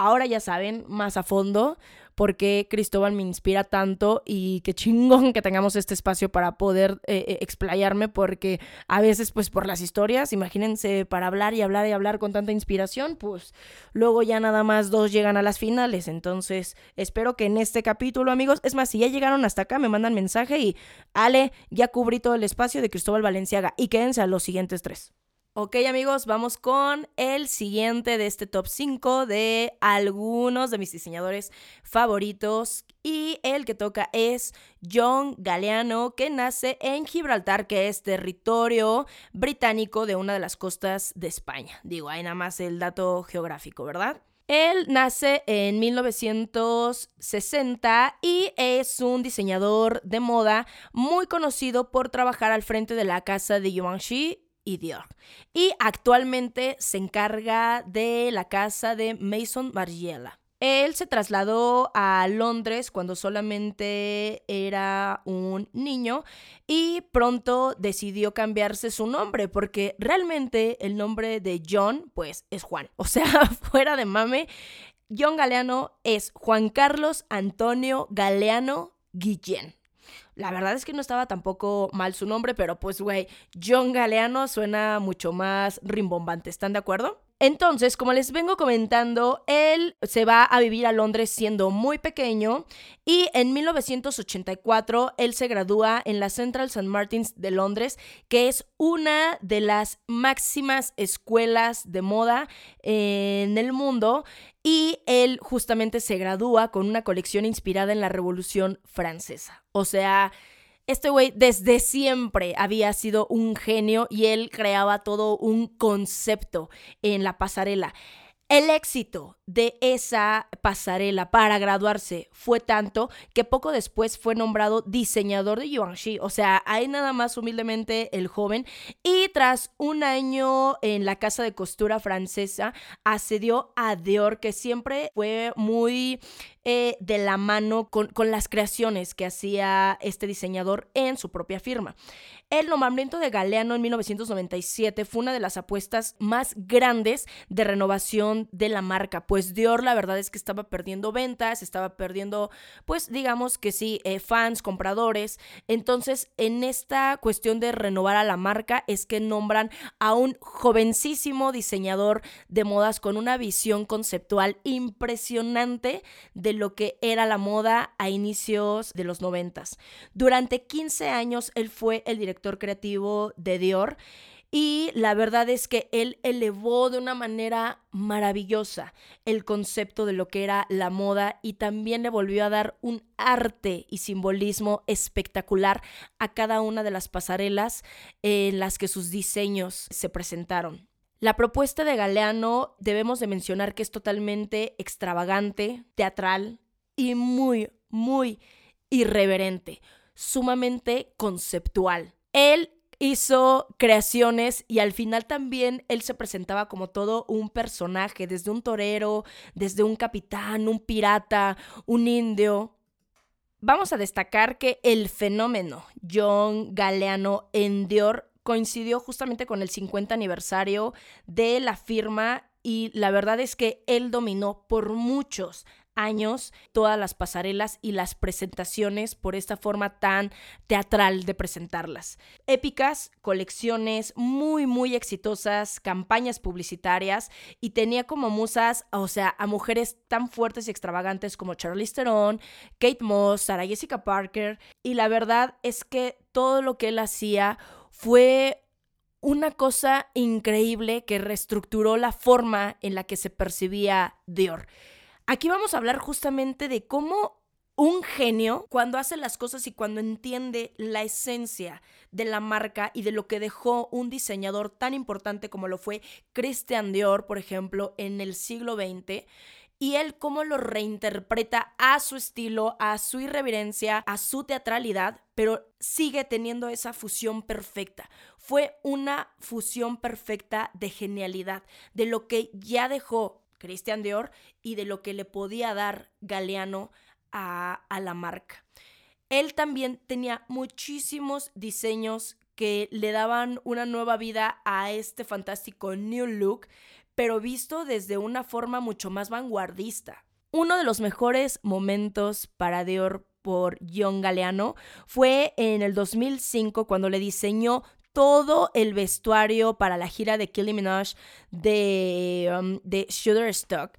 [SPEAKER 2] ahora ya saben más a fondo por qué Cristóbal me inspira tanto y qué chingón que tengamos este espacio para poder eh, eh, explayarme porque a veces pues por las historias, imagínense, para hablar y hablar y hablar con tanta inspiración, pues luego ya nada más dos llegan a las finales. Entonces espero que en este capítulo amigos, es más, si ya llegaron hasta acá, me mandan mensaje y Ale, ya cubrí todo el espacio de Cristóbal Valenciaga y quédense a los siguientes tres. Ok amigos, vamos con el siguiente de este top 5 de algunos de mis diseñadores favoritos y el que toca es John Galeano que nace en Gibraltar que es territorio británico de una de las costas de España. Digo, hay nada más el dato geográfico, ¿verdad? Él nace en 1960 y es un diseñador de moda muy conocido por trabajar al frente de la casa de Givenchy y. Y actualmente se encarga de la casa de Mason Margiela. Él se trasladó a Londres cuando solamente era un niño y pronto decidió cambiarse su nombre porque realmente el nombre de John pues es Juan. O sea, fuera de mame, John Galeano es Juan Carlos Antonio Galeano Guillén. La verdad es que no estaba tampoco mal su nombre, pero pues, güey, John Galeano suena mucho más rimbombante. ¿Están de acuerdo? Entonces, como les vengo comentando, él se va a vivir a Londres siendo muy pequeño y en 1984 él se gradúa en la Central St. Martins de Londres, que es una de las máximas escuelas de moda en el mundo y él justamente se gradúa con una colección inspirada en la Revolución Francesa. O sea, este güey desde siempre había sido un genio y él creaba todo un concepto en la pasarela. El éxito de esa pasarela para graduarse fue tanto que poco después fue nombrado diseñador de Givenchy. O sea, ahí nada más humildemente el joven. Y tras un año en la casa de costura francesa, accedió a Dior, que siempre fue muy eh, de la mano con, con, las creaciones que hacía este diseñador en su propia firma. El nombramiento de Galeano en 1997 fue una de las apuestas más grandes de renovación de la marca, pues Dior la verdad es que estaba perdiendo ventas, estaba perdiendo, pues digamos que sí, eh, fans, compradores. Entonces, en esta cuestión de renovar a la marca es que nombran a un jovencísimo diseñador de modas con una visión conceptual impresionante de lo que era la moda a inicios de los noventas. Durante 15 años él fue el director creativo de Dior y la verdad es que él elevó de una manera maravillosa el concepto de lo que era la moda y también le volvió a dar un arte y simbolismo espectacular a cada una de las pasarelas en las que sus diseños se presentaron. La propuesta de Galeano debemos de mencionar que es totalmente extravagante, teatral y muy, muy irreverente, sumamente conceptual. Él hizo creaciones y al final también él se presentaba como todo un personaje, desde un torero, desde un capitán, un pirata, un indio. Vamos a destacar que el fenómeno John Galeano en Dior coincidió justamente con el 50 aniversario de la firma y la verdad es que él dominó por muchos años todas las pasarelas y las presentaciones por esta forma tan teatral de presentarlas. Épicas, colecciones muy muy exitosas, campañas publicitarias y tenía como musas, o sea, a mujeres tan fuertes y extravagantes como Charlize Theron, Kate Moss, Sarah Jessica Parker y la verdad es que todo lo que él hacía fue una cosa increíble que reestructuró la forma en la que se percibía Dior. Aquí vamos a hablar justamente de cómo un genio, cuando hace las cosas y cuando entiende la esencia de la marca y de lo que dejó un diseñador tan importante como lo fue Christian Dior, por ejemplo, en el siglo XX, y él cómo lo reinterpreta a su estilo, a su irreverencia, a su teatralidad, pero sigue teniendo esa fusión perfecta. Fue una fusión perfecta de genialidad, de lo que ya dejó Christian Dior y de lo que le podía dar Galeano a, a la marca. Él también tenía muchísimos diseños que le daban una nueva vida a este fantástico new look, pero visto desde una forma mucho más vanguardista. Uno de los mejores momentos para Dior por John Galeano fue en el 2005 cuando le diseñó todo el vestuario para la gira de Killing Minaj de, um, de Shutterstock,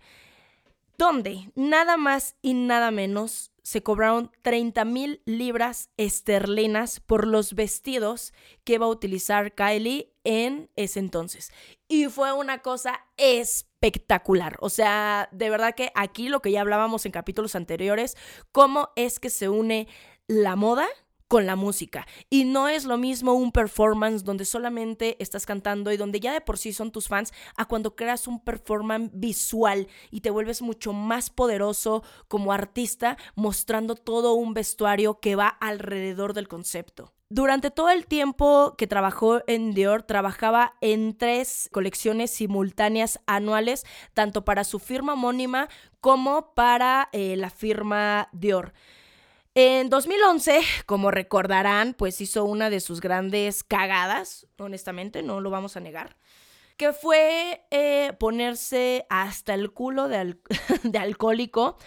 [SPEAKER 2] donde nada más y nada menos se cobraron 30 mil libras esterlinas por los vestidos que iba a utilizar Kylie en ese entonces. Y fue una cosa espectacular. O sea, de verdad que aquí lo que ya hablábamos en capítulos anteriores, cómo es que se une la moda con la música. Y no es lo mismo un performance donde solamente estás cantando y donde ya de por sí son tus fans, a cuando creas un performance visual y te vuelves mucho más poderoso como artista mostrando todo un vestuario que va alrededor del concepto. Durante todo el tiempo que trabajó en Dior, trabajaba en tres colecciones simultáneas anuales, tanto para su firma homónima como para eh, la firma Dior. En 2011, como recordarán, pues hizo una de sus grandes cagadas, honestamente, no lo vamos a negar, que fue eh, ponerse hasta el culo de, de, alcohólico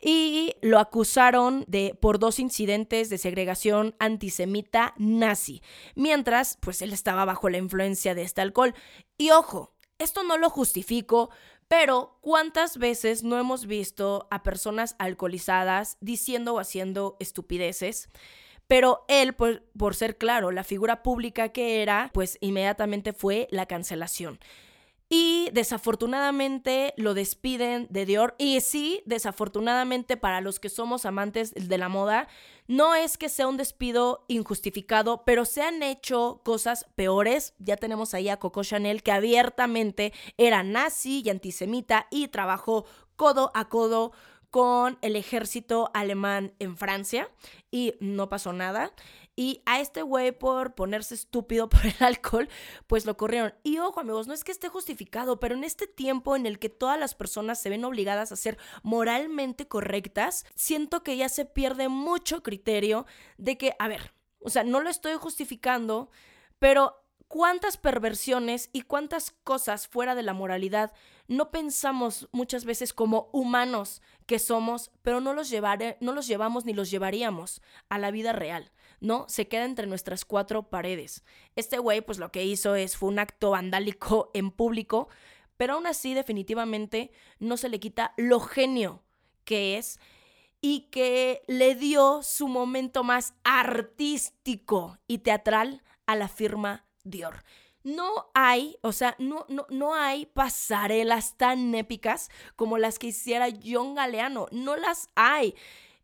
[SPEAKER 2] y lo acusaron de por dos incidentes de segregación antisemita nazi, mientras pues él estaba bajo la influencia de este alcohol. Y ojo, esto no lo justifico, pero, ¿cuántas veces no hemos visto a personas alcoholizadas diciendo o haciendo estupideces? Pero él, por, por, ser claro, la figura pública que era, pues inmediatamente fue la cancelación. Y desafortunadamente lo despiden de Dior. Y sí, desafortunadamente para los que somos amantes de la moda, no es que sea un despido injustificado, pero se han hecho cosas peores. Ya tenemos ahí a Coco Chanel, que abiertamente era nazi y antisemita y trabajó codo a codo con el ejército alemán en Francia y no pasó nada. Y a este güey por ponerse estúpido por el alcohol, pues lo corrieron. Y ojo amigos, no es que esté justificado, pero en este tiempo en el que todas las personas se ven obligadas a ser moralmente correctas, siento que ya se pierde mucho criterio de que, a ver, o sea, no lo estoy justificando, pero cuántas perversiones y cuántas cosas fuera de la moralidad no pensamos muchas veces como humanos que somos, pero no los, no los llevamos ni los llevaríamos a la vida real, ¿no? Se queda entre nuestras cuatro paredes. Este güey, pues lo que hizo es, fue un acto vandálico en público, pero aún así definitivamente no se le quita lo genio que es y que le dio su momento más artístico y teatral a la firma Dior. No hay, o sea, no, no, no hay pasarelas tan épicas como las que hiciera John Galeano. No las hay.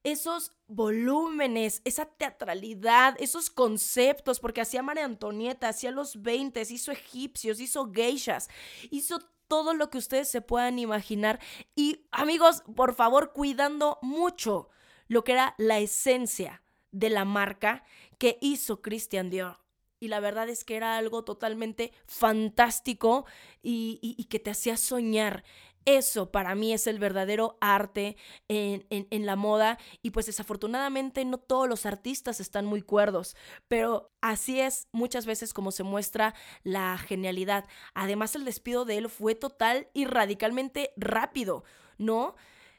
[SPEAKER 2] Esos volúmenes, esa teatralidad, esos conceptos, porque hacía María Antonieta, hacía los 20, hizo egipcios, hizo geishas, hizo todo lo que ustedes se puedan imaginar. Y amigos, por favor, cuidando mucho lo que era la esencia de la marca que hizo Christian Dior y la verdad es que era algo totalmente fantástico y, que te hacía soñar. Eso para mí es el verdadero arte en, en, la moda y pues desafortunadamente no todos los artistas están muy cuerdos, pero así es muchas veces como se muestra la genialidad. Además el despido de él fue total y radicalmente rápido, ¿no?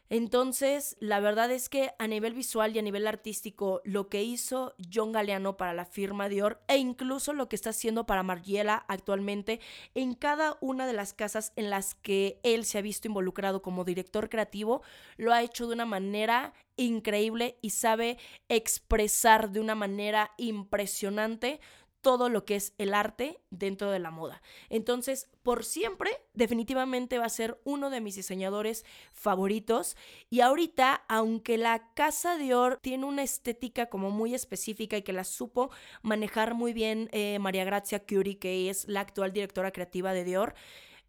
[SPEAKER 2] Entonces, la verdad es que a nivel visual y a nivel artístico, lo que hizo John Galeano para la firma Dior e incluso lo que está haciendo para Margiela actualmente en cada una de las casas en las que él se ha visto involucrado como director creativo, lo ha hecho de una manera increíble y sabe expresar de una manera impresionante todo lo que es el arte dentro de la moda. Entonces, por siempre, definitivamente va a ser uno de mis diseñadores favoritos. Y ahorita, aunque la casa Dior tiene una estética como muy específica y que la supo manejar muy bien eh, María Grazia Curie, que es la actual directora creativa de Dior,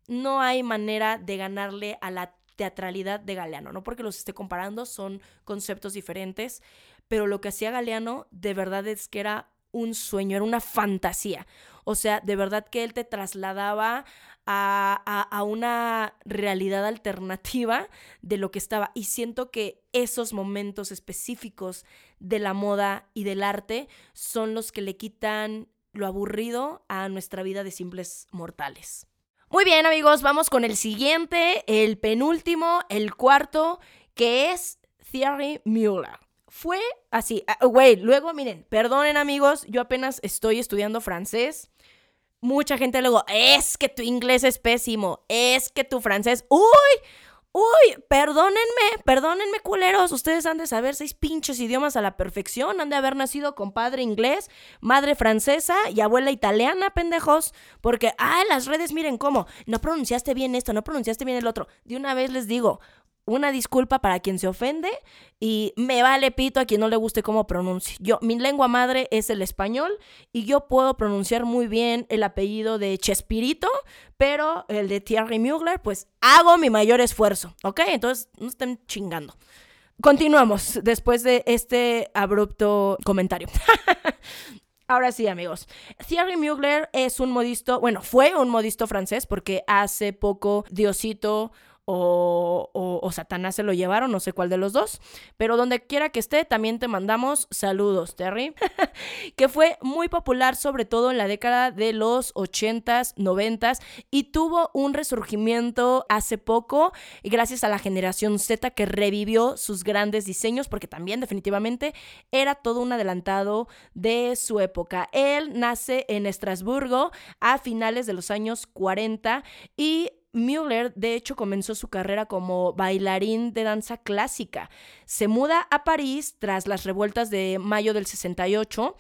[SPEAKER 2] no hay manera de ganarle a la teatralidad de Galeano, no porque los esté comparando, son conceptos diferentes, pero lo que hacía Galeano de verdad es que era un sueño, era una fantasía. O sea, de verdad que él te trasladaba a, a, una realidad alternativa de lo que estaba. Y siento que esos momentos específicos de la moda y del arte son los que le quitan lo aburrido a nuestra vida de simples mortales. Muy bien amigos, vamos con el siguiente, el penúltimo, el cuarto, que es Thierry Müller. Fue así, ah, güey, luego miren, perdonen amigos, yo apenas estoy estudiando francés. Mucha gente luego, es que tu inglés es pésimo, es que tu francés, uy, Uy, perdónenme, perdónenme, culeros. Ustedes han de saber seis pinches idiomas a la perfección. Han de haber nacido con padre inglés, madre francesa y abuela italiana, pendejos. Porque, ah, las redes, miren cómo. No pronunciaste bien esto, no pronunciaste bien el otro. De una vez les digo, una disculpa para quien se ofende y me vale pito a quien no le guste cómo pronuncie. Yo, mi lengua madre es el español y yo puedo pronunciar muy bien el apellido de Chespirito, pero el de Thierry Mugler, pues hago mi mayor esfuerzo, ¿ok? Entonces, no estén chingando. Continuamos después de este abrupto comentario. Ahora sí, amigos. Thierry Mugler es un modisto, bueno, fue un modisto francés porque hace poco Diosito o, o, Satanás se lo llevaron, no sé cuál de los dos. Pero donde quiera que esté, también te mandamos saludos, Terry. que fue muy popular, sobre todo en la década de los 80s, 90s, y tuvo un resurgimiento hace poco, gracias a la generación Z que revivió sus grandes diseños, porque también definitivamente era todo un adelantado de su época. Él nace en Estrasburgo a finales de los años 40 y Müller, de hecho, comenzó su carrera como bailarín de danza clásica. Se muda a París tras las revueltas de mayo del 68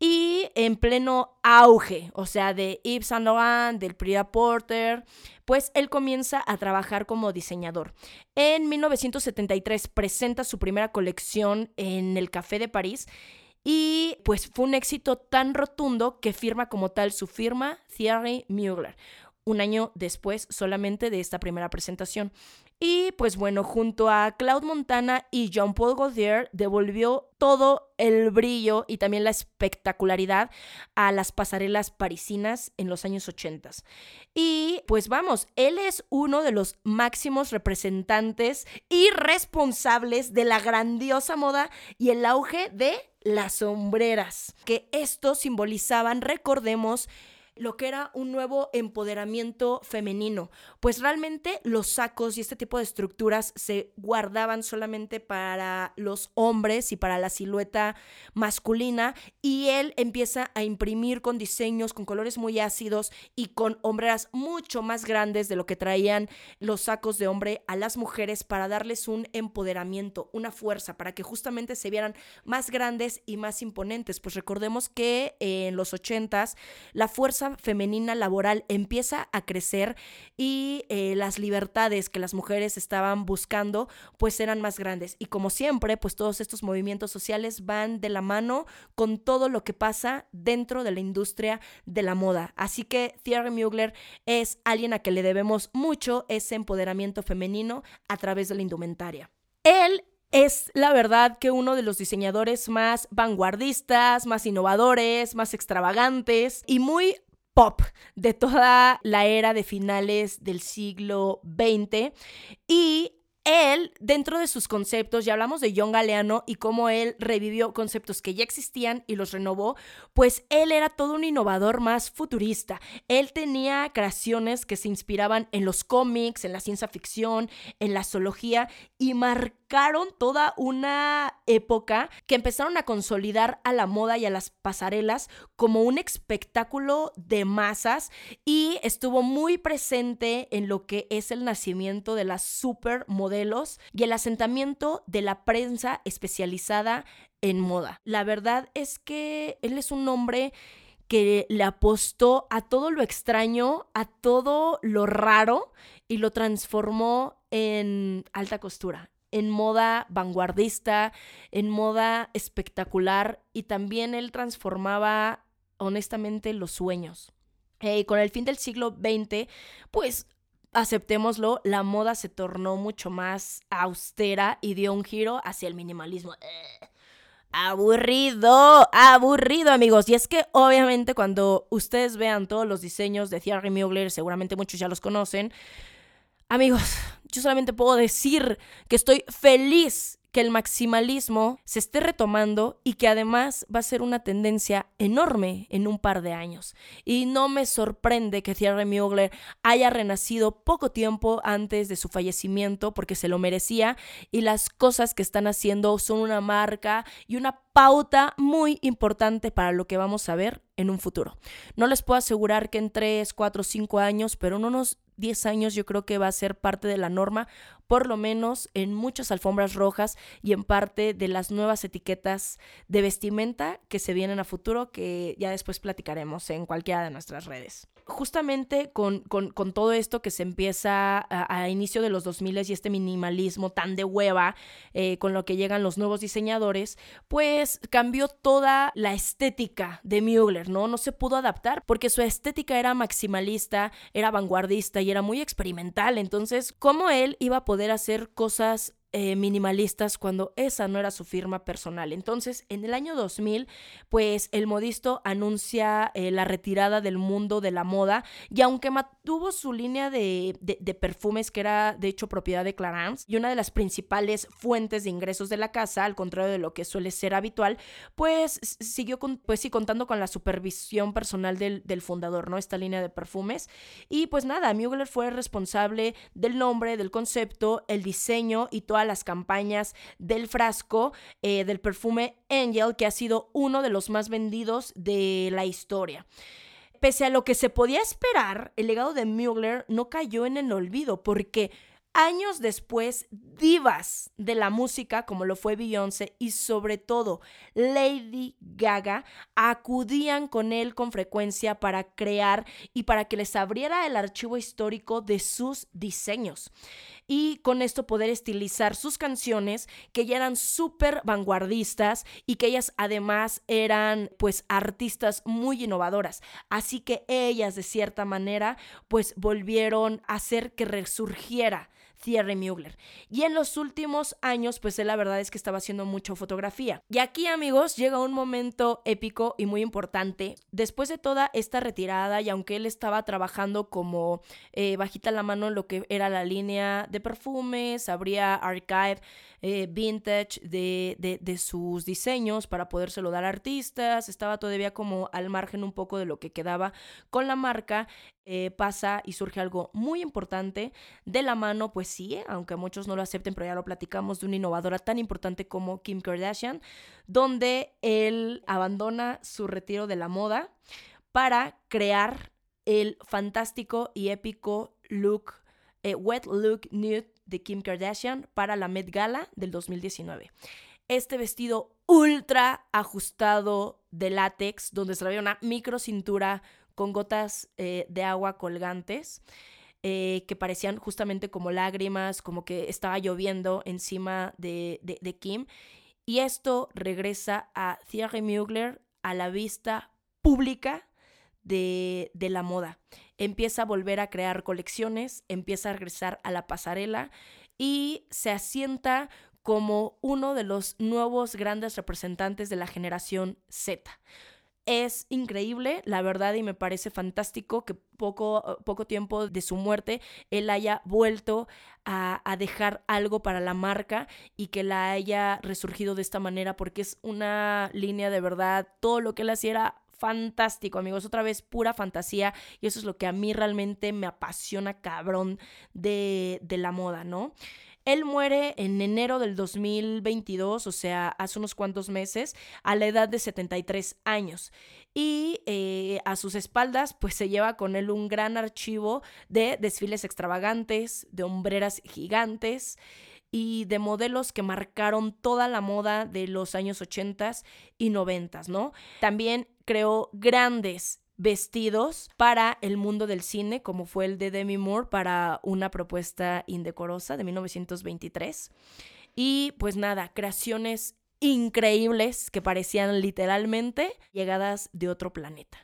[SPEAKER 2] y en pleno auge, o sea, de Yves Saint Laurent, del Prida Porter, pues él comienza a trabajar como diseñador. En 1973 presenta su primera colección en el Café de París y pues fue un éxito tan rotundo que firma como tal su firma Thierry Mugler un año después solamente de esta primera presentación. Y pues bueno, junto a Claude Montana y Jean-Paul Gaultier devolvió todo el brillo y también la espectacularidad a las pasarelas parisinas en los años 80. Y pues vamos, él es uno de los máximos representantes y responsables de la grandiosa moda y el auge de las sombreras, que esto simbolizaban, recordemos, lo que era un nuevo empoderamiento femenino, pues realmente los sacos y este tipo de estructuras se guardaban solamente para los hombres y para la silueta masculina y él empieza a imprimir con diseños, con colores muy ácidos y con hombreras mucho más grandes de lo que traían los sacos de hombre a las mujeres para darles un empoderamiento, una fuerza, para que justamente se vieran más grandes y más imponentes. Pues recordemos que en los ochentas la fuerza femenina laboral empieza a crecer y eh, las libertades que las mujeres estaban buscando pues eran más grandes. Y como siempre, pues todos estos movimientos sociales van de la mano con todo lo que pasa dentro de la industria de la moda. Así que Thierry Mugler es alguien a que le debemos mucho ese empoderamiento femenino a través de la indumentaria. Él es la verdad que uno de los diseñadores más vanguardistas, más innovadores, más extravagantes y muy pop de toda la era de finales del siglo XX y él, dentro de sus conceptos, ya hablamos de John Galeano y cómo él revivió conceptos que ya existían y los renovó, pues él era todo un innovador más futurista. Él tenía creaciones que se inspiraban en los cómics, en la ciencia ficción, en la zoología y marcaron toda una época que empezaron a consolidar a la moda y a las pasarelas como un espectáculo de masas y estuvo muy presente en lo que es el nacimiento de las supermodelos y el asentamiento de la prensa especializada en moda. La verdad es que él es un hombre que le apostó a todo lo extraño, a todo lo raro y lo transformó en alta costura, en moda vanguardista, en moda espectacular y también él transformaba honestamente los sueños. Eh, con el fin del siglo XX, pues aceptémoslo, la moda se tornó mucho más austera y dio un giro hacia el minimalismo. Aburrido, aburrido amigos. Y es que obviamente cuando ustedes vean todos los diseños de Thierry Mugler, seguramente muchos ya los conocen. Amigos, yo solamente puedo decir que estoy feliz que el maximalismo se esté retomando y que además va a ser una tendencia enorme en un par de años. Y no me sorprende que Thierry Mugler haya renacido poco tiempo antes de su fallecimiento porque se lo merecía y las cosas que están haciendo son una marca y una pauta muy importante para lo que vamos a ver en un futuro. No les puedo asegurar que en 3, 4, 5 años, pero en unos 10 años yo creo que va a ser parte de la norma, por lo menos en muchas alfombras rojas y en parte de las nuevas etiquetas de vestimenta que se vienen a futuro, que ya después platicaremos en cualquiera de nuestras redes justamente con, todo esto que se empieza a, inicio de los 2000 y este minimalismo tan de hueva eh, con lo que llegan los nuevos diseñadores, pues cambió toda la estética de Mugler, ¿no? No se pudo adaptar porque su estética era maximalista, era vanguardista y era muy experimental. Entonces, ¿cómo él iba a poder hacer cosas eh, minimalistas cuando esa no era su firma personal. Entonces, en el año 2000, pues el modisto anuncia eh, la retirada del mundo de la moda y aunque mantuvo su línea de, perfumes que era de hecho propiedad de Clarence y una de las principales fuentes de ingresos de la casa, al contrario de lo que suele ser habitual, pues siguió pues contando con la supervisión personal del, del fundador, ¿no? Esta línea de perfumes. Y pues nada, Mugler fue responsable del nombre, del concepto, el diseño y las campañas del frasco eh, del perfume Angel, que ha sido uno de los más vendidos de la historia. Pese a lo que se podía esperar, el legado de Mugler no cayó en el olvido porque años después, divas de la música, como lo fue Beyoncé y sobre todo Lady Gaga, acudían con él con frecuencia para crear y para que les abriera el archivo histórico de sus diseños y con esto poder estilizar sus canciones que ya eran súper vanguardistas y que ellas además eran pues artistas muy innovadoras. Así que ellas de cierta manera pues volvieron a hacer que resurgiera Thierry Mugler. Y en los últimos años, pues él la verdad es que estaba haciendo mucha fotografía. Y aquí, amigos, llega un momento épico y muy importante. Después de toda esta retirada, y aunque él estaba trabajando como eh, bajita la mano en lo que era la línea de perfumes, habría archive eh, vintage de, de, sus diseños para podérselo dar a artistas, estaba todavía como al margen un poco de lo que quedaba con la marca, eh, pasa y surge algo muy importante de la mano, pues sí, aunque muchos no lo acepten, pero ya lo platicamos, de una innovadora tan importante como Kim Kardashian, donde él abandona su retiro de la moda para crear el fantástico y épico look, eh, wet look nude de Kim Kardashian para la Met Gala del 2019. Este vestido ultra ajustado de látex, donde se veía una micro cintura con gotas eh, de agua colgantes, eh, que parecían justamente como lágrimas, como que estaba lloviendo encima de, de Kim. Y esto regresa a Thierry Mugler a la vista pública de, de, la moda. Empieza a volver a crear colecciones, empieza a regresar a la pasarela y se asienta como uno de los nuevos grandes representantes de la generación Z. Es increíble, la verdad, y me parece fantástico que poco, poco tiempo de su muerte él haya vuelto a, a, dejar algo para la marca y que la haya resurgido de esta manera, porque es una línea de verdad, todo lo que él hacía era fantástico, amigos. Otra vez, pura fantasía. Y eso es lo que a mí realmente me apasiona, cabrón, de, de la moda, ¿no? Él muere en enero del 2022, o sea, hace unos cuantos meses, a la edad de 73 años. Y eh, a sus espaldas, pues se lleva con él un gran archivo de desfiles extravagantes, de hombreras gigantes y de modelos que marcaron toda la moda de los años 80 y 90, ¿no? También creó grandes vestidos para el mundo del cine, como fue el de Demi Moore para una propuesta indecorosa de 1923. Y pues nada, creaciones increíbles que parecían literalmente llegadas de otro planeta.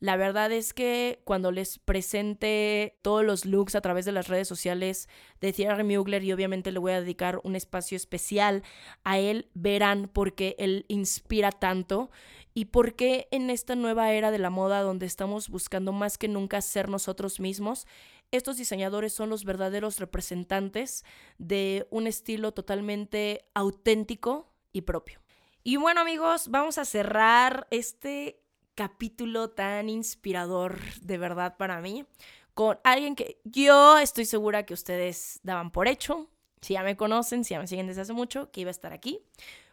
[SPEAKER 2] La verdad es que cuando les presente todos los looks a través de las redes sociales de Thierry Mugler y obviamente le voy a dedicar un espacio especial a él, verán porque él inspira tanto y por qué en esta nueva era de la moda donde estamos buscando más que nunca ser nosotros mismos, estos diseñadores son los verdaderos representantes de un estilo totalmente auténtico y propio. Y bueno amigos, vamos a cerrar este capítulo tan inspirador de verdad para mí con alguien que yo estoy segura que ustedes daban por hecho, si ya me conocen, si ya me siguen desde hace mucho, que iba a estar aquí,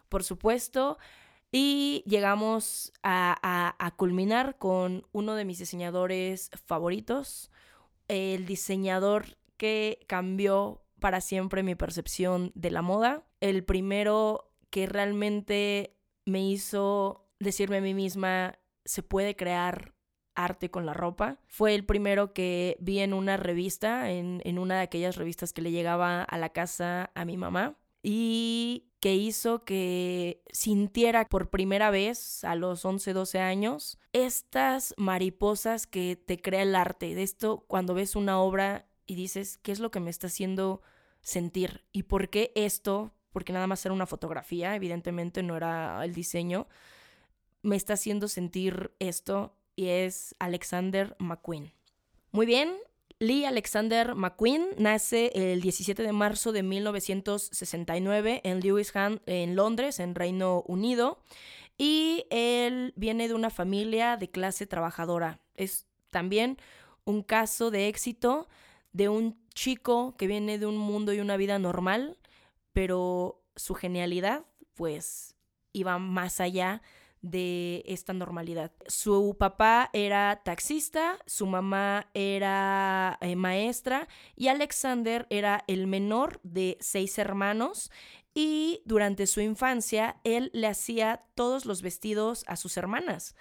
[SPEAKER 2] por supuesto. Y llegamos a, culminar con uno de mis diseñadores favoritos, el diseñador que cambió para siempre mi percepción de la moda, el primero que realmente me hizo decirme a mí misma, se puede crear arte con la ropa. Fue el primero que vi en una revista, en, en, una de aquellas revistas que le llegaba a la casa a mi mamá y que hizo que sintiera por primera vez a los 11, 12 años estas mariposas que te crea el arte. De esto cuando ves una obra y dices, ¿qué es lo que me está haciendo sentir? ¿Y por qué esto? Porque nada más era una fotografía, evidentemente no era el diseño. Me está haciendo sentir esto y es Alexander McQueen. Muy bien, Lee Alexander McQueen nace el 17 de marzo de 1969 en Lewisham, en Londres, en Reino Unido, y él viene de una familia de clase trabajadora. Es también un caso de éxito de un chico que viene de un mundo y una vida normal, pero su genialidad, pues, iba más allá de esta normalidad. Su papá era taxista, su mamá era eh, maestra y Alexander era el menor de seis hermanos y durante su infancia él le hacía todos los vestidos a sus hermanas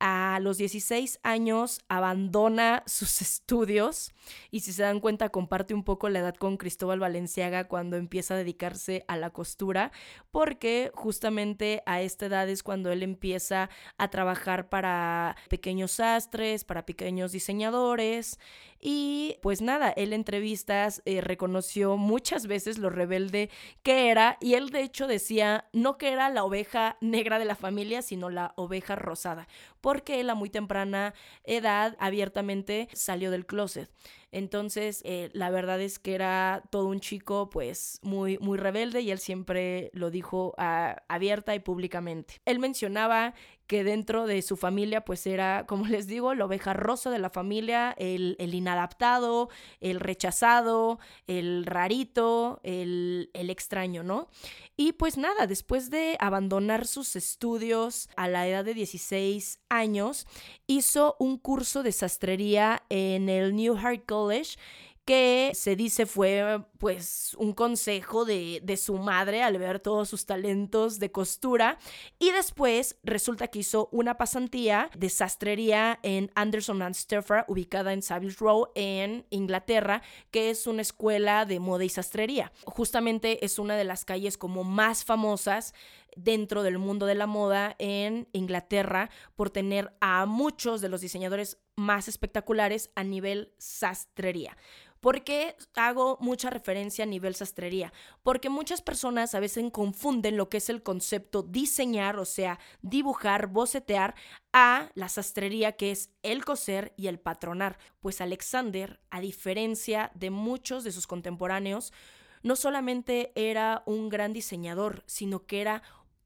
[SPEAKER 2] a los 16 años abandona sus estudios y si se dan cuenta comparte un poco la edad con Cristóbal Valenciaga cuando empieza a dedicarse a la costura porque justamente a esta edad es cuando él empieza a trabajar para pequeños sastres, para pequeños diseñadores y pues nada, él en entrevistas eh, reconoció muchas veces lo rebelde que era y él de hecho decía no que era la oveja negra de la familia, sino la oveja rosada, porque él a muy temprana edad abiertamente salió del closet. Entonces, eh, la verdad es que era todo un chico, pues, muy, muy rebelde y él siempre lo dijo ah, abierta y públicamente. Él mencionaba que dentro de su familia, pues era, como les digo, la oveja rosa de la familia, el, el inadaptado, el rechazado, el rarito, el, el extraño, ¿no? Y pues nada, después de abandonar sus estudios a la edad de 16 años, hizo un curso de sastrería en el New Heart College que se dice fue pues un consejo de, de, su madre al ver todos sus talentos de costura y después resulta que hizo una pasantía de sastrería en Anderson and Stafford ubicada en Savile Row en Inglaterra que es una escuela de moda y sastrería justamente es una de las calles como más famosas dentro del mundo de la moda en Inglaterra por tener a muchos de los diseñadores más espectaculares a nivel sastrería. ¿Por qué hago mucha referencia a nivel sastrería? Porque muchas personas a veces confunden lo que es el concepto diseñar, o sea, dibujar, bocetear, a la sastrería que es el coser y el patronar. Pues Alexander, a diferencia de muchos de sus contemporáneos, no solamente era un gran diseñador, sino que era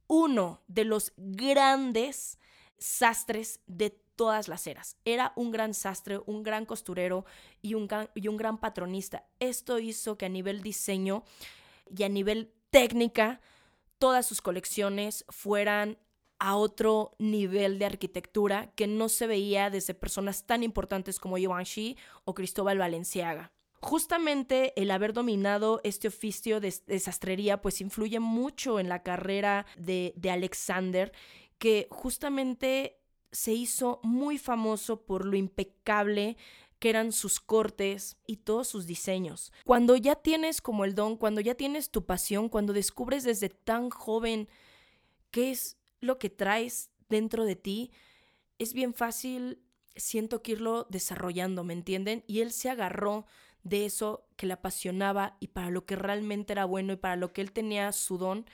[SPEAKER 2] uno de los grandes sastres de todas las eras. Era un gran sastre, un gran costurero y un, y un gran patronista. Esto hizo que a nivel diseño y a nivel técnica, todas sus colecciones fueran a otro nivel de arquitectura que no se veía desde personas tan importantes como Givenchy o Cristóbal Valenciaga. Justamente el haber dominado este oficio de, sastrería pues influye mucho en la carrera de, de Alexander, que justamente se hizo muy famoso por lo impecable que eran sus cortes y todos sus diseños. Cuando ya tienes como el don, cuando ya tienes tu pasión, cuando descubres desde tan joven qué es lo que traes dentro de ti, es bien fácil, siento que irlo desarrollando, ¿me entienden? Y él se agarró de eso que le apasionaba y para lo que realmente era bueno y para lo que él tenía su don,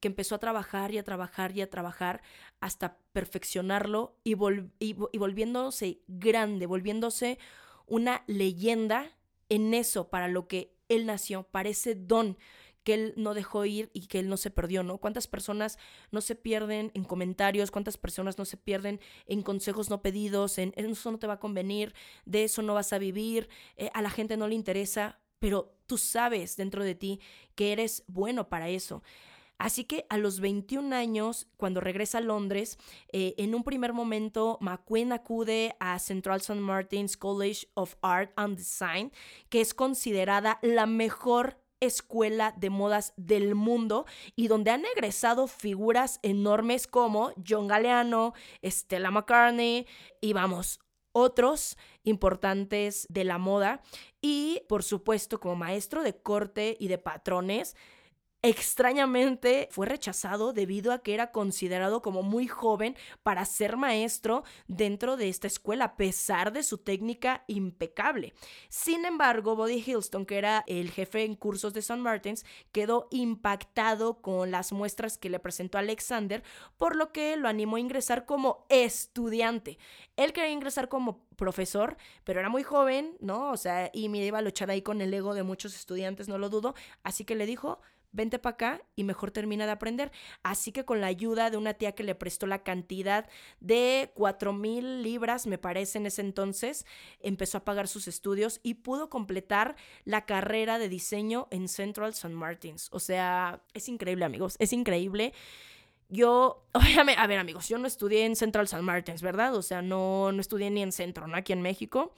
[SPEAKER 2] que empezó a trabajar y a trabajar y a trabajar hasta perfeccionarlo y, y volviéndose grande, volviéndose una leyenda en eso para lo que él nació, para ese don que él no dejó ir y que él no se perdió, ¿no? ¿Cuántas personas no se pierden en comentarios? ¿Cuántas personas no se pierden en consejos no pedidos? En eso no te va a convenir, de eso no vas a vivir, eh, a la gente no le interesa, pero tú sabes dentro de ti que eres bueno para eso. Así que a los 21 años, cuando regresa a Londres, eh, en un primer momento, McQueen acude a Central St. Martin's College of Art and Design, que es considerada la mejor escuela de modas del mundo y donde han egresado figuras enormes como John Galeano, Stella McCartney y vamos, otros importantes de la moda y por supuesto como maestro de corte y de patrones extrañamente fue rechazado debido a que era considerado como muy joven para ser maestro dentro de esta escuela, a pesar de su técnica impecable. Sin embargo, Buddy Hilston, que era el jefe en cursos de St. Martins, quedó impactado con las muestras que le presentó Alexander, por lo que lo animó a ingresar como estudiante. Él quería ingresar como profesor, pero era muy joven, ¿no? O sea, y me iba a luchar ahí con el ego de muchos estudiantes, no lo dudo, así que le dijo, vente para acá y mejor termina de aprender. Así que con la ayuda de una tía que le prestó la cantidad de cuatro mil libras, me parece en ese entonces, empezó a pagar sus estudios y pudo completar la carrera de diseño en Central St. Martins. O sea, es increíble amigos, es increíble. Yo, obviamente, a ver amigos, yo no estudié en Central St. Martins, ¿verdad? O sea, no, no estudié ni en Centro, ¿no? Aquí en México.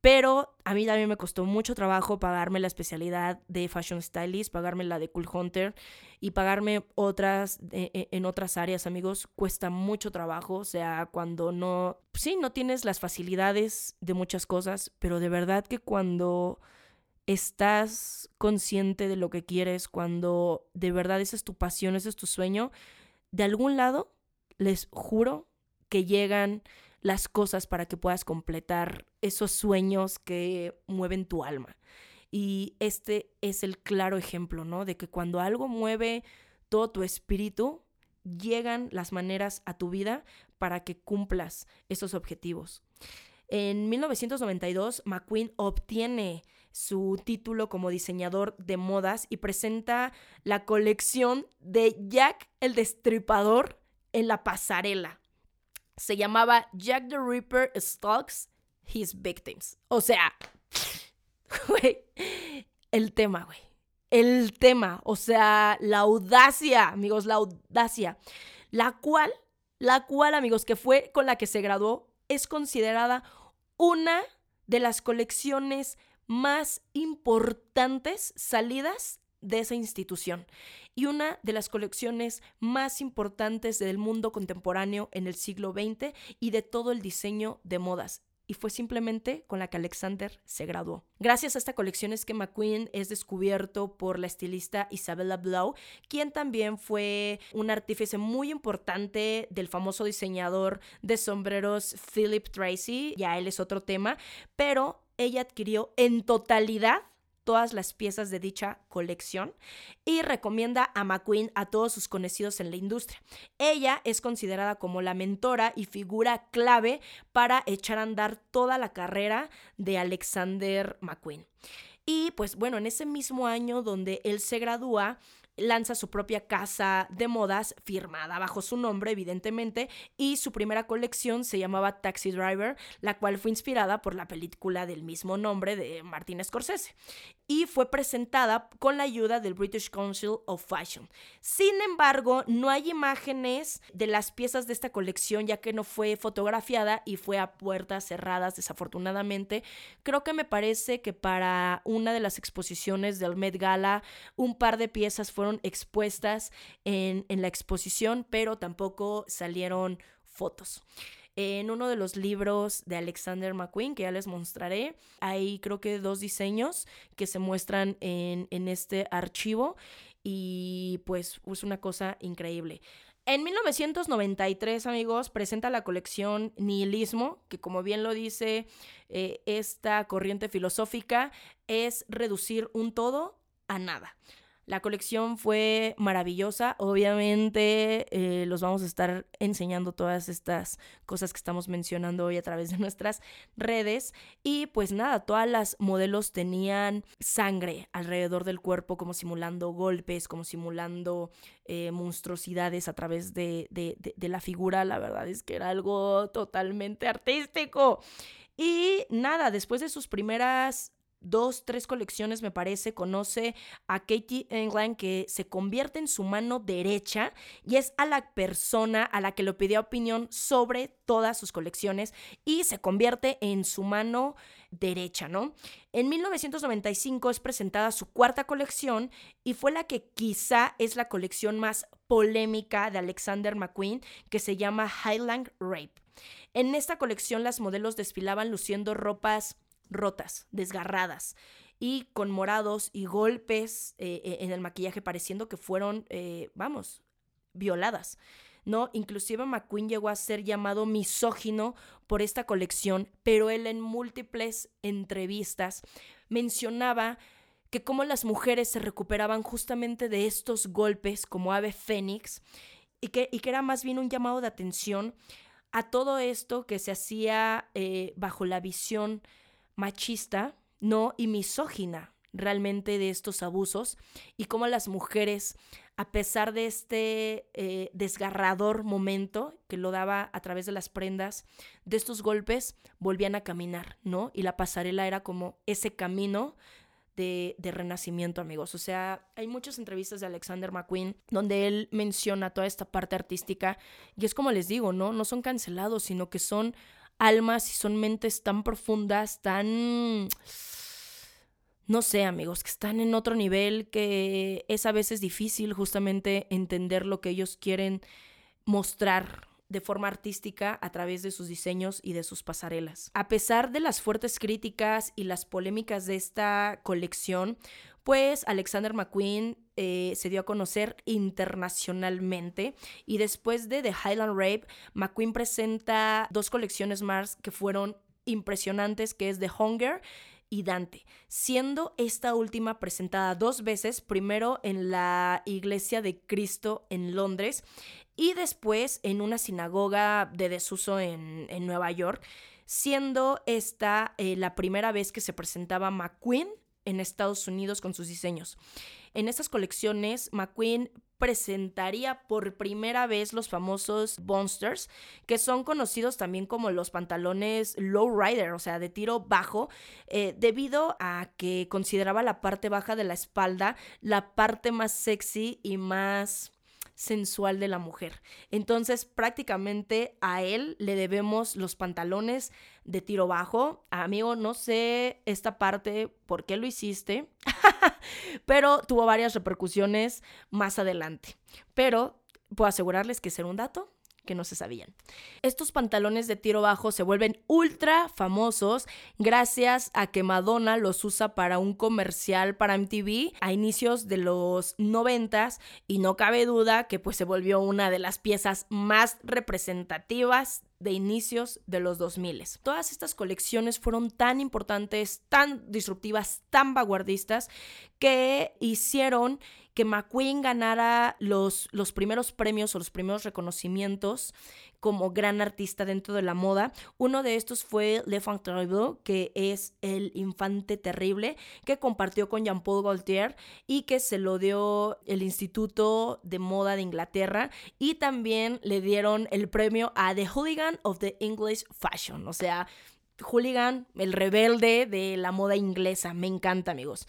[SPEAKER 2] Pero a mí también me costó mucho trabajo pagarme la especialidad de Fashion Stylist, pagarme la de Cool Hunter y pagarme otras eh, eh, en otras áreas, amigos. Cuesta mucho trabajo, o sea, cuando no, sí, no tienes las facilidades de muchas cosas, pero de verdad que cuando estás consciente de lo que quieres, cuando de verdad esa es tu pasión, ese es tu sueño, de algún lado, les juro que llegan las cosas para que puedas completar esos sueños que mueven tu alma. Y este es el claro ejemplo, ¿no? De que cuando algo mueve todo tu espíritu, llegan las maneras a tu vida para que cumplas esos objetivos. En 1992, McQueen obtiene su título como diseñador de modas y presenta la colección de Jack el Destripador en la pasarela se llamaba Jack the Ripper Stalks His Victims. O sea, güey, el tema, güey. El tema, o sea, la audacia, amigos, la audacia, la cual, la cual, amigos, que fue con la que se graduó, es considerada una de las colecciones más importantes salidas de esa institución y una de las colecciones más importantes del mundo contemporáneo en el siglo XX y de todo el diseño de modas. Y fue simplemente con la que Alexander se graduó. Gracias a esta colección es que McQueen es descubierto por la estilista Isabella Blow, quien también fue un artífice muy importante del famoso diseñador de sombreros Philip Tracy. Ya él es otro tema, pero ella adquirió en totalidad todas las piezas de dicha colección y recomienda a McQueen a todos sus conocidos en la industria. Ella es considerada como la mentora y figura clave para echar a andar toda la carrera de Alexander McQueen. Y pues bueno, en ese mismo año donde él se gradúa, lanza su propia casa de modas firmada bajo su nombre, evidentemente, y su primera colección se llamaba Taxi Driver, la cual fue inspirada por la película del mismo nombre de Martin Scorsese y fue presentada con la ayuda del British Council of Fashion. Sin embargo, no hay imágenes de las piezas de esta colección ya que no fue fotografiada y fue a puertas cerradas desafortunadamente. Creo que me parece que para una de las exposiciones del Met Gala un par de piezas fueron expuestas en, en la exposición, pero tampoco salieron fotos. En uno de los libros de Alexander McQueen, que ya les mostraré, hay creo que dos diseños que se muestran en, este archivo y pues es una cosa increíble. En 1993, amigos, presenta la colección Nihilismo, que como bien lo dice eh, esta corriente filosófica, es reducir un todo a nada. La colección fue maravillosa. Obviamente eh, los vamos a estar enseñando todas estas cosas que estamos mencionando hoy a través de nuestras redes. Y pues nada, todas las modelos tenían sangre alrededor del cuerpo, como simulando golpes, como simulando eh, monstruosidades a través de, de la figura. La verdad es que era algo totalmente artístico. Y nada, después de sus primeras dos, tres colecciones, me parece, conoce a Katie England que se convierte en su mano derecha y es a la persona a la que le pidió opinión sobre todas sus colecciones y se convierte en su mano derecha, ¿no? En 1995 es presentada su cuarta colección y fue la que quizá es la colección más polémica de Alexander McQueen que se llama Highland Rape. En esta colección las modelos desfilaban luciendo ropas rotas, desgarradas y con morados y golpes eh, eh, en el maquillaje pareciendo que fueron, eh, vamos, violadas. ¿no? Inclusive McQueen llegó a ser llamado misógino por esta colección, pero él en múltiples entrevistas mencionaba que como las mujeres se recuperaban justamente de estos golpes como ave fénix y que, y que era más bien un llamado de atención a todo esto que se hacía bajo la visión machista, ¿no? Y misógina realmente de estos abusos y cómo las mujeres, a pesar de este eh, desgarrador momento que lo daba a través de las prendas, de estos golpes, volvían a caminar, ¿no? Y la pasarela era como ese camino de, de, renacimiento, amigos. O sea, hay muchas entrevistas de Alexander McQueen donde él menciona toda esta parte artística y es como les digo, ¿no? No son cancelados, sino que son almas y son mentes tan profundas, tan... No sé, amigos, que están en otro nivel, que es a veces difícil justamente entender lo que ellos quieren mostrar de forma artística a través de sus diseños y de sus pasarelas. A pesar de las fuertes críticas y las polémicas de esta colección, pues Alexander McQueen eh, se dio a conocer internacionalmente y después de The Highland Rape, McQueen presenta dos colecciones más que fueron impresionantes, que es The Hunger y Dante, siendo esta última presentada dos veces, primero en la Iglesia de Cristo en Londres y después en una sinagoga de desuso en, Nueva York, siendo esta eh, la primera vez que se presentaba McQueen en Estados Unidos con sus diseños. En estas colecciones, McQueen presentaría por primera vez los famosos Monsters, que son conocidos también como los pantalones low rider, o sea, de tiro bajo, eh, debido a que consideraba la parte baja de la espalda la parte más sexy y más sensual de la mujer. Entonces, prácticamente a él le debemos los pantalones de tiro bajo. Amigo, no sé esta parte, por qué lo hiciste, pero tuvo varias repercusiones más adelante. Pero puedo asegurarles que ser un dato que no se sabían. Estos pantalones de tiro bajo se vuelven ultra famosos gracias a que Madonna los usa para un comercial para MTV a inicios de los noventas y no cabe duda que pues se volvió una de las piezas más representativas de inicios de los 2000. Todas estas colecciones fueron tan importantes, tan disruptivas, tan vanguardistas, que hicieron que McQueen ganara los, los primeros premios o los primeros reconocimientos como gran artista dentro de la moda. Uno de estos fue Le Terrible, que es el infante terrible, que compartió con Jean-Paul Gaultier y que se lo dio el Instituto de Moda de Inglaterra. Y también le dieron el premio a The Hooligan of the English Fashion. O sea, Hooligan, el rebelde de la moda inglesa. Me encanta, amigos.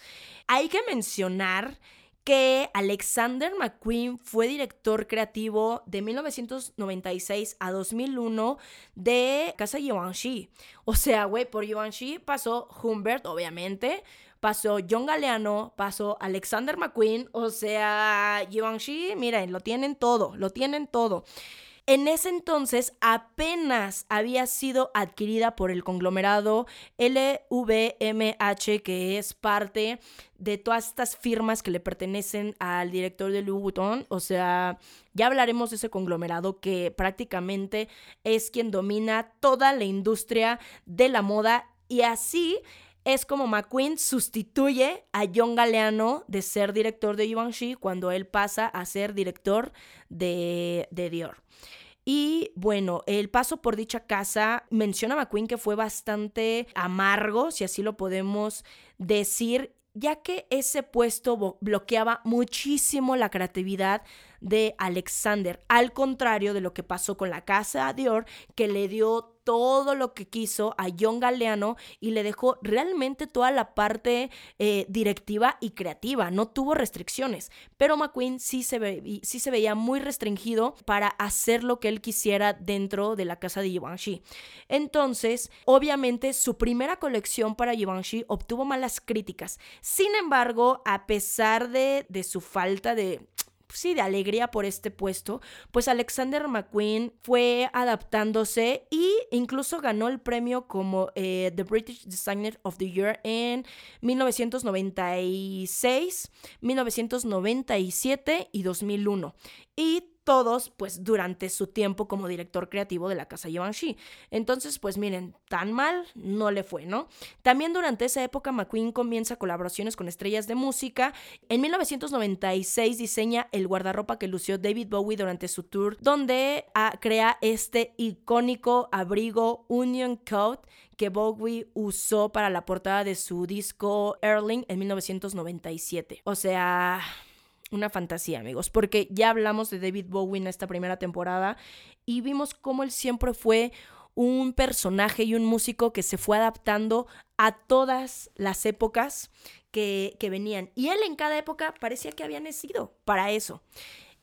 [SPEAKER 2] Hay que mencionar que Alexander McQueen fue director creativo de 1996 a 2001 de Casa Givenchy. O sea, güey, por Givenchy pasó Humbert, obviamente, pasó John Galeano, pasó Alexander McQueen, o sea, Givenchy, miren, lo tienen todo, lo tienen todo. En ese entonces apenas había sido adquirida por el conglomerado LVMH, que es parte de todas estas firmas que le pertenecen al director de Louis Vuitton. O sea, ya hablaremos de ese conglomerado que prácticamente es quien domina toda la industria de la moda y así es como McQueen sustituye a John Galeano de ser director de Givenchy cuando él pasa a ser director de, de Dior. Y bueno, el paso por dicha casa menciona a McQueen que fue bastante amargo, si así lo podemos decir, ya que ese puesto bloqueaba muchísimo la creatividad de Alexander, al contrario de lo que pasó con la casa Dior, que le dio todo lo que quiso a John Galeano y le dejó realmente toda la parte eh, directiva y creativa, no tuvo restricciones, pero McQueen sí se, veía muy restringido para hacer lo que él quisiera dentro de la casa de Givenchy. Entonces, obviamente, su primera colección para Givenchy obtuvo malas críticas. Sin embargo, a pesar de su falta de sí, de alegría por este puesto, pues Alexander McQueen fue adaptándose e incluso ganó el premio como eh, The British Designer of the Year en 1996, 1997 y 2001. Y todos pues durante su tiempo como director creativo de la casa Givenchy. Entonces pues miren, tan mal no le fue, ¿no? También durante esa época McQueen comienza colaboraciones con estrellas de música. En 1996 diseña el guardarropa que lució David Bowie durante su tour, donde ah, crea este icónico abrigo Union Coat que Bowie usó para la portada de su disco Erling en 1997. O sea, una fantasía, amigos, porque ya hablamos de David Bowie en esta primera temporada y vimos cómo él siempre fue un personaje y un músico que se fue adaptando a todas las épocas que, que venían. Y él en cada época parecía que había nacido para eso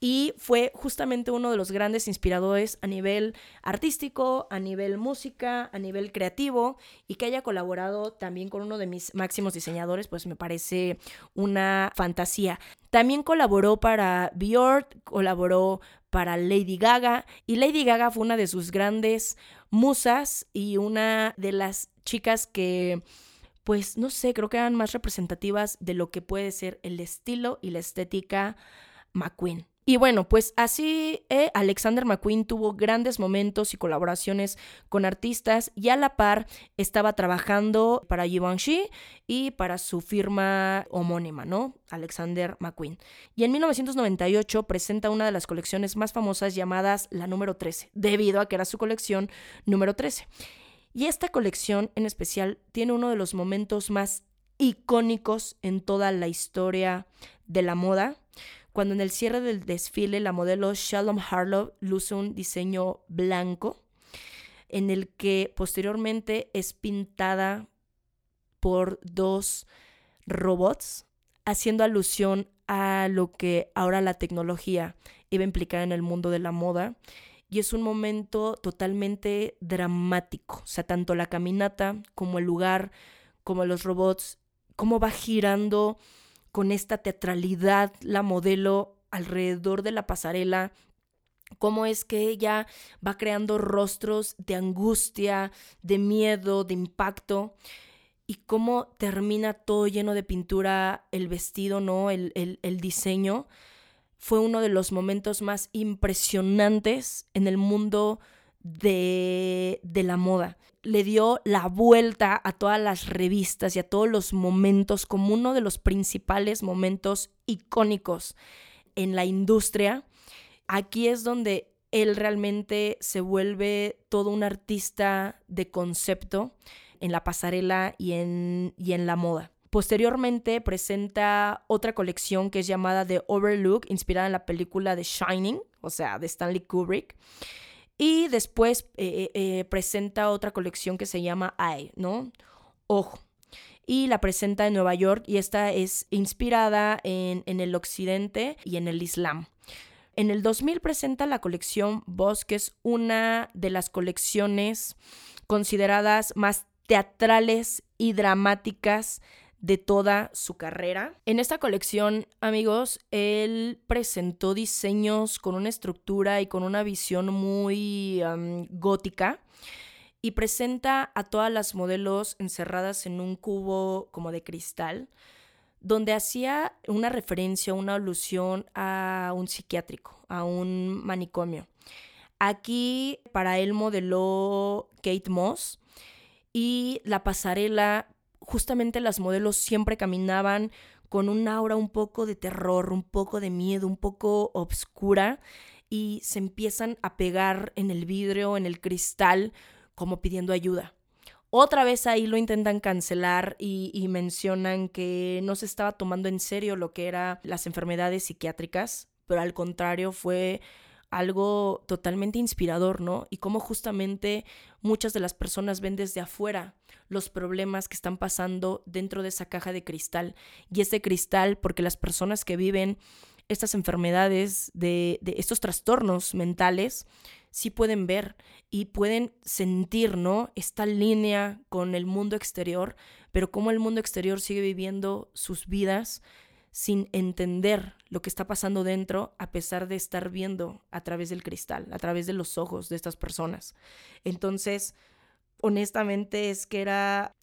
[SPEAKER 2] y fue justamente uno de los grandes inspiradores a nivel artístico, a nivel música, a nivel creativo y que haya colaborado también con uno de mis máximos diseñadores, pues me parece una fantasía. También colaboró para Björk, colaboró para Lady Gaga y Lady Gaga fue una de sus grandes musas y una de las chicas que pues no sé, creo que eran más representativas de lo que puede ser el estilo y la estética McQueen. Y bueno, pues así eh, Alexander McQueen tuvo grandes momentos y colaboraciones con artistas y a la par estaba trabajando para Givenchy y para su firma homónima, ¿no? Alexander McQueen. Y en 1998 presenta una de las colecciones más famosas llamadas la número 13, debido a que era su colección número 13. Y esta colección en especial tiene uno de los momentos más icónicos en toda la historia de la moda cuando en el cierre del desfile la modelo Shalom Harlow luce un diseño blanco en el que posteriormente es pintada por dos robots, haciendo alusión a lo que ahora la tecnología iba a implicar en el mundo de la moda. Y es un momento totalmente dramático, o sea, tanto la caminata como el lugar, como los robots, cómo va girando con esta teatralidad la modelo alrededor de la pasarela, cómo es que ella va creando rostros de angustia, de miedo, de impacto, y cómo termina todo lleno de pintura el vestido, ¿no? El, diseño. Fue uno de los momentos más impresionantes en el mundo de la moda le dio la vuelta a todas las revistas y a todos los momentos como uno de los principales momentos icónicos en la industria. Aquí es donde él realmente se vuelve todo un artista de concepto en la pasarela y en, y en la moda. Posteriormente presenta otra colección que es llamada The Overlook, inspirada en la película The Shining, o sea, de Stanley Kubrick. Y después eh, eh, eh, presenta otra colección que se llama Eye, ¿no? Ojo. Y la presenta en Nueva York y esta es inspirada en, en el occidente y en el islam. En el 2000 presenta la colección Boss, que es una de las colecciones consideradas más teatrales y dramáticas de toda su carrera. En esta colección, amigos, él presentó diseños con una estructura y con una visión muy gótica y presenta a todas las modelos encerradas en un cubo como de cristal, donde hacía una referencia, una alusión a un psiquiátrico, a un manicomio. Aquí para él modeló Kate Moss y la pasarela justamente las modelos siempre caminaban con un aura un poco de terror, un poco de miedo, un poco obscura y se empiezan a pegar en el vidrio, en el cristal, como pidiendo ayuda. Otra vez ahí lo intentan cancelar y, mencionan que no se estaba tomando en serio lo que eran las enfermedades psiquiátricas, pero al contrario fue algo totalmente inspirador, ¿no? Y cómo justamente muchas de las personas ven desde afuera los problemas que están pasando dentro de esa caja de cristal. Y ese cristal, porque las personas que viven estas enfermedades, de, estos trastornos mentales, sí pueden ver y pueden sentir, ¿no? Esta línea con el mundo exterior, pero cómo el mundo exterior sigue viviendo sus vidas sin entender lo que está pasando dentro a pesar de estar viendo a través del cristal, a través de los ojos de estas personas. Entonces, honestamente es que era,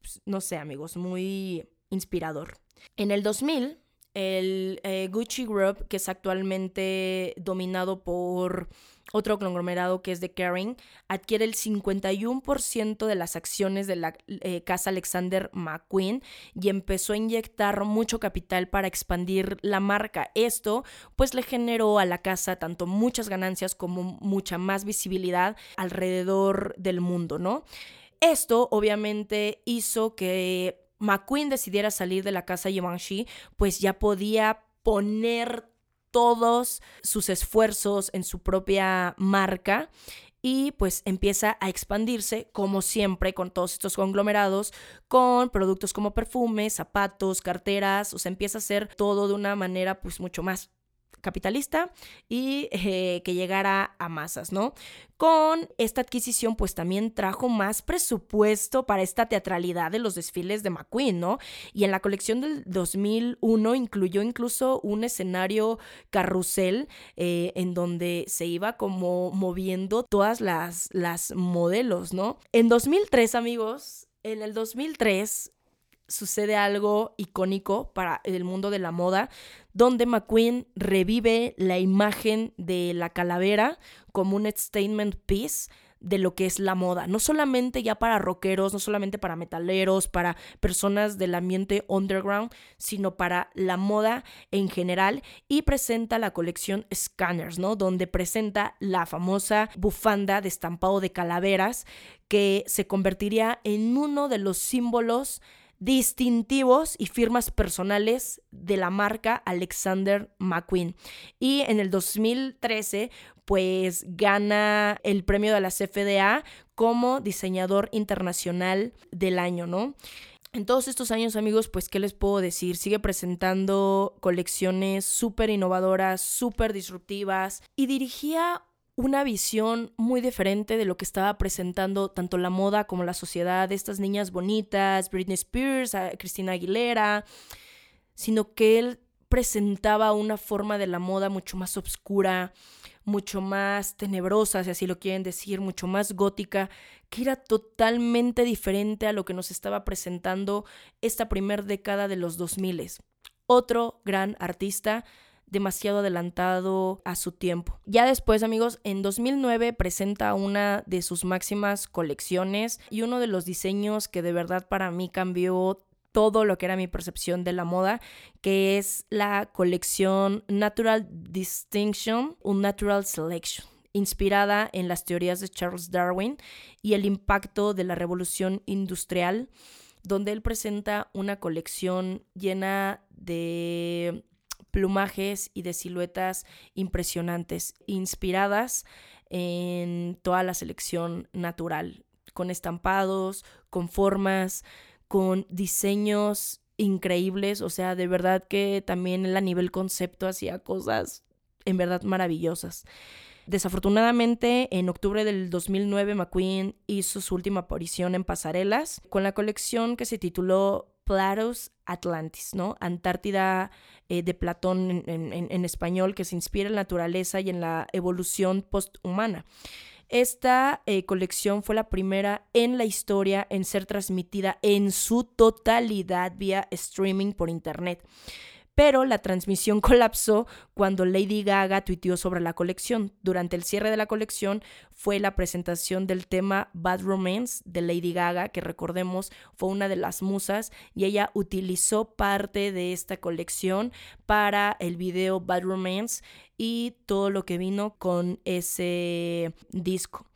[SPEAKER 2] pues, no sé amigos, muy inspirador. En el 2000, el eh, Gucci Group, que es actualmente dominado por otro conglomerado que es de Kering, adquiere el 51% de las acciones de la eh, casa Alexander McQueen y empezó a inyectar mucho capital para expandir la marca. Esto pues le generó a la casa tanto muchas ganancias como mucha más visibilidad alrededor del mundo, ¿no? Esto obviamente hizo que McQueen decidiera salir de la casa Givenchy, pues ya podía poner todos sus esfuerzos en su propia marca y pues empieza a expandirse como siempre con todos estos conglomerados con productos como perfumes, zapatos, carteras, o sea, empieza a hacer todo de una manera pues mucho más capitalista y eh, que llegara a masas, ¿no? Con esta adquisición, pues también trajo más presupuesto para esta teatralidad de los desfiles de McQueen, ¿no? Y en la colección del 2001 incluyó incluso un escenario carrusel eh, en donde se iba como moviendo todas las, las modelos, ¿no? En 2003, amigos, en el 2003 sucede algo icónico para el mundo de la moda, donde McQueen revive la imagen de la calavera como un statement piece de lo que es la moda, no solamente ya para rockeros, no solamente para metaleros, para personas del ambiente underground, sino para la moda en general y presenta la colección Scanners, ¿no? Donde presenta la famosa bufanda de estampado de calaveras que se convertiría en uno de los símbolos distintivos y firmas personales de la marca Alexander McQueen. Y en el 2013, pues gana el premio de la CFDA como diseñador internacional del año, ¿no? En todos estos años, amigos, pues, ¿qué les puedo decir? Sigue presentando colecciones súper innovadoras, súper disruptivas y dirigía una visión muy diferente de lo que estaba presentando tanto la moda como la sociedad estas niñas bonitas, Britney Spears, Cristina Aguilera, sino que él presentaba una forma de la moda mucho más oscura, mucho más tenebrosa, si así lo quieren decir, mucho más gótica, que era totalmente diferente a lo que nos estaba presentando esta primera década de los 2000. Otro gran artista demasiado adelantado a su tiempo. Ya después, amigos, en 2009 presenta una de sus máximas colecciones y uno de los diseños que de verdad para mí cambió todo lo que era mi percepción de la moda, que es la colección Natural Distinction, un Natural Selection inspirada en las teorías de Charles Darwin y el impacto de la revolución industrial, donde él presenta una colección llena de plumajes y de siluetas impresionantes, inspiradas en toda la selección natural, con estampados, con formas, con diseños increíbles, o sea, de verdad que también a nivel concepto hacía cosas en verdad maravillosas. Desafortunadamente, en octubre del 2009, McQueen hizo su última aparición en pasarelas con la colección que se tituló Platos Atlantis, ¿no? Antártida eh, de Platón en, español, que se inspira en la naturaleza y en la evolución posthumana. Esta eh, colección fue la primera en la historia en ser transmitida en su totalidad vía streaming por internet. Pero la transmisión colapsó cuando Lady Gaga tuiteó sobre la colección. Durante el cierre de la colección fue la presentación del tema Bad Romance de Lady Gaga, que recordemos fue una de las musas, y ella utilizó parte de esta colección para el video Bad Romance y todo lo que vino con ese disco.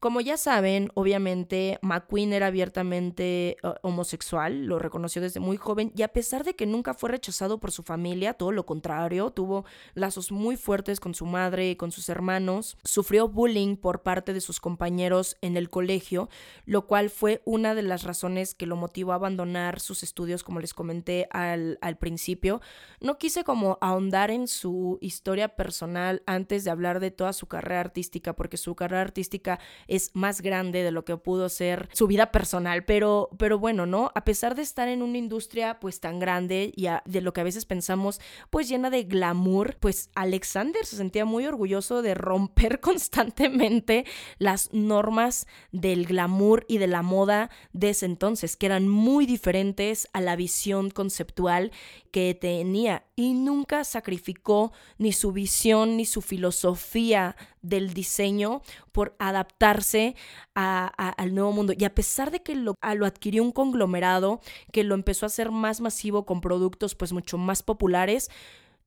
[SPEAKER 2] Como ya saben, obviamente McQueen era abiertamente uh, homosexual, lo reconoció desde muy joven y a pesar de que nunca fue rechazado por su familia, todo lo contrario, tuvo lazos muy fuertes con su madre y con sus hermanos, sufrió bullying por parte de sus compañeros en el colegio, lo cual fue una de las razones que lo motivó a abandonar sus estudios, como les comenté al, al principio. No quise como ahondar en su historia personal antes de hablar de toda su carrera artística, porque su carrera artística es más grande de lo que pudo ser su vida personal, pero, pero bueno, ¿no? A pesar de estar en una industria pues tan grande y de lo que a veces pensamos pues llena de glamour, pues Alexander se sentía muy orgulloso de romper constantemente las normas del glamour y de la moda de ese entonces, que eran muy diferentes a la visión conceptual que tenía y nunca sacrificó ni su visión ni su filosofía del diseño por adaptarse al nuevo mundo. Y a pesar de que lo, lo adquirió un conglomerado que lo empezó a hacer más masivo con productos pues mucho más populares,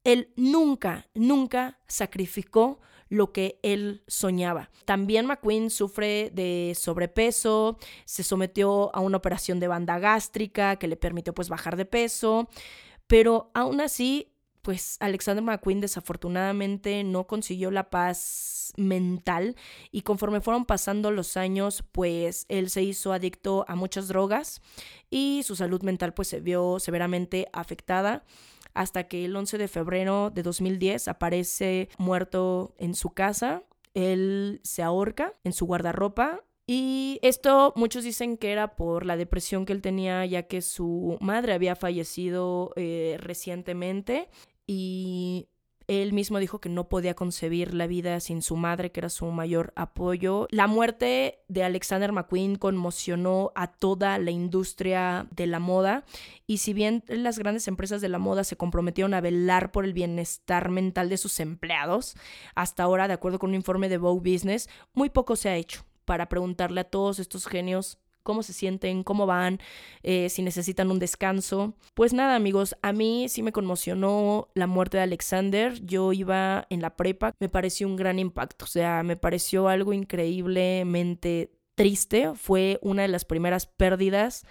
[SPEAKER 2] él nunca, nunca sacrificó lo que él soñaba. También McQueen sufre de sobrepeso, se sometió a una operación de banda gástrica que le permitió pues bajar de peso, pero aún así pues Alexander McQueen desafortunadamente no consiguió la paz mental y conforme fueron pasando los años, pues él se hizo adicto a muchas drogas y su salud mental pues se vio severamente afectada hasta que el 11 de febrero de 2010 aparece muerto en su casa. Él se ahorca en su guardarropa y esto muchos dicen que era por la depresión que él tenía ya que su madre había fallecido eh, recientemente y él mismo dijo que no podía concebir la vida sin su madre, que era su mayor apoyo. La muerte de Alexander McQueen conmocionó a toda la industria de la moda y si bien las grandes empresas de la moda se comprometieron a velar por el bienestar mental de sus empleados, hasta ahora, de acuerdo con un informe de Vogue Business, muy poco se ha hecho para preguntarle a todos estos genios cómo se sienten, cómo van, eh, si necesitan un descanso. Pues nada, amigos, a mí sí me conmocionó la muerte de Alexander. Yo iba en la prepa, me pareció un gran impacto, o sea, me pareció algo increíblemente triste. Fue una de las primeras pérdidas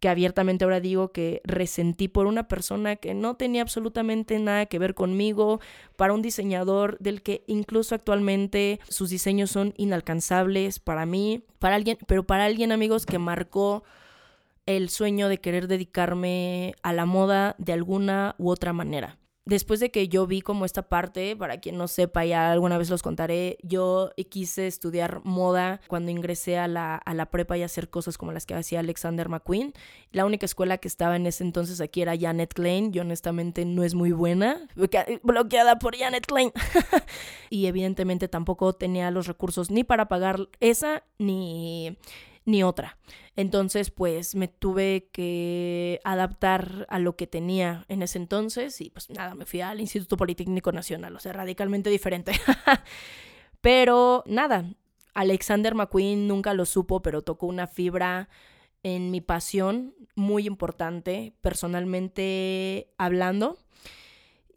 [SPEAKER 2] que abiertamente ahora digo que resentí por una persona que no tenía absolutamente nada que ver conmigo, para un diseñador del que incluso actualmente sus diseños son inalcanzables para mí, para alguien, pero para alguien amigos que marcó el sueño de querer dedicarme a la moda de alguna u otra manera después de que yo vi como esta parte, para quien no sepa, ya alguna vez los contaré, yo quise estudiar moda cuando ingresé a la, a la prepa y hacer cosas como las que hacía Alexander McQueen. La única escuela que estaba en ese entonces aquí era Janet Klein, y honestamente no es muy buena, bloqueada por Janet Klein. y evidentemente tampoco tenía los recursos ni para pagar esa ni ni otra. Entonces, pues me tuve que adaptar a lo que tenía en ese entonces y pues nada, me fui al Instituto Politécnico Nacional, o sea, radicalmente diferente. pero nada, Alexander McQueen nunca lo supo, pero tocó una fibra en mi pasión muy importante, personalmente hablando.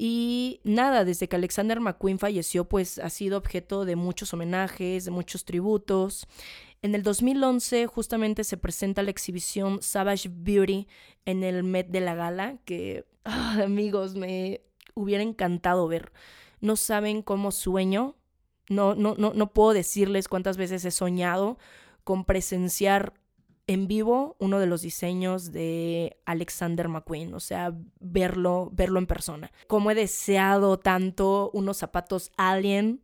[SPEAKER 2] Y nada, desde que Alexander McQueen falleció, pues ha sido objeto de muchos homenajes, de muchos tributos. En el 2011 justamente se presenta la exhibición Savage Beauty en el Met de la Gala, que ah, amigos, me hubiera encantado ver. No saben cómo sueño, no, no, no, no puedo decirles cuántas veces he soñado con presenciar en vivo uno de los diseños de Alexander McQueen, o sea, verlo, verlo en persona. Como he deseado tanto unos zapatos Alien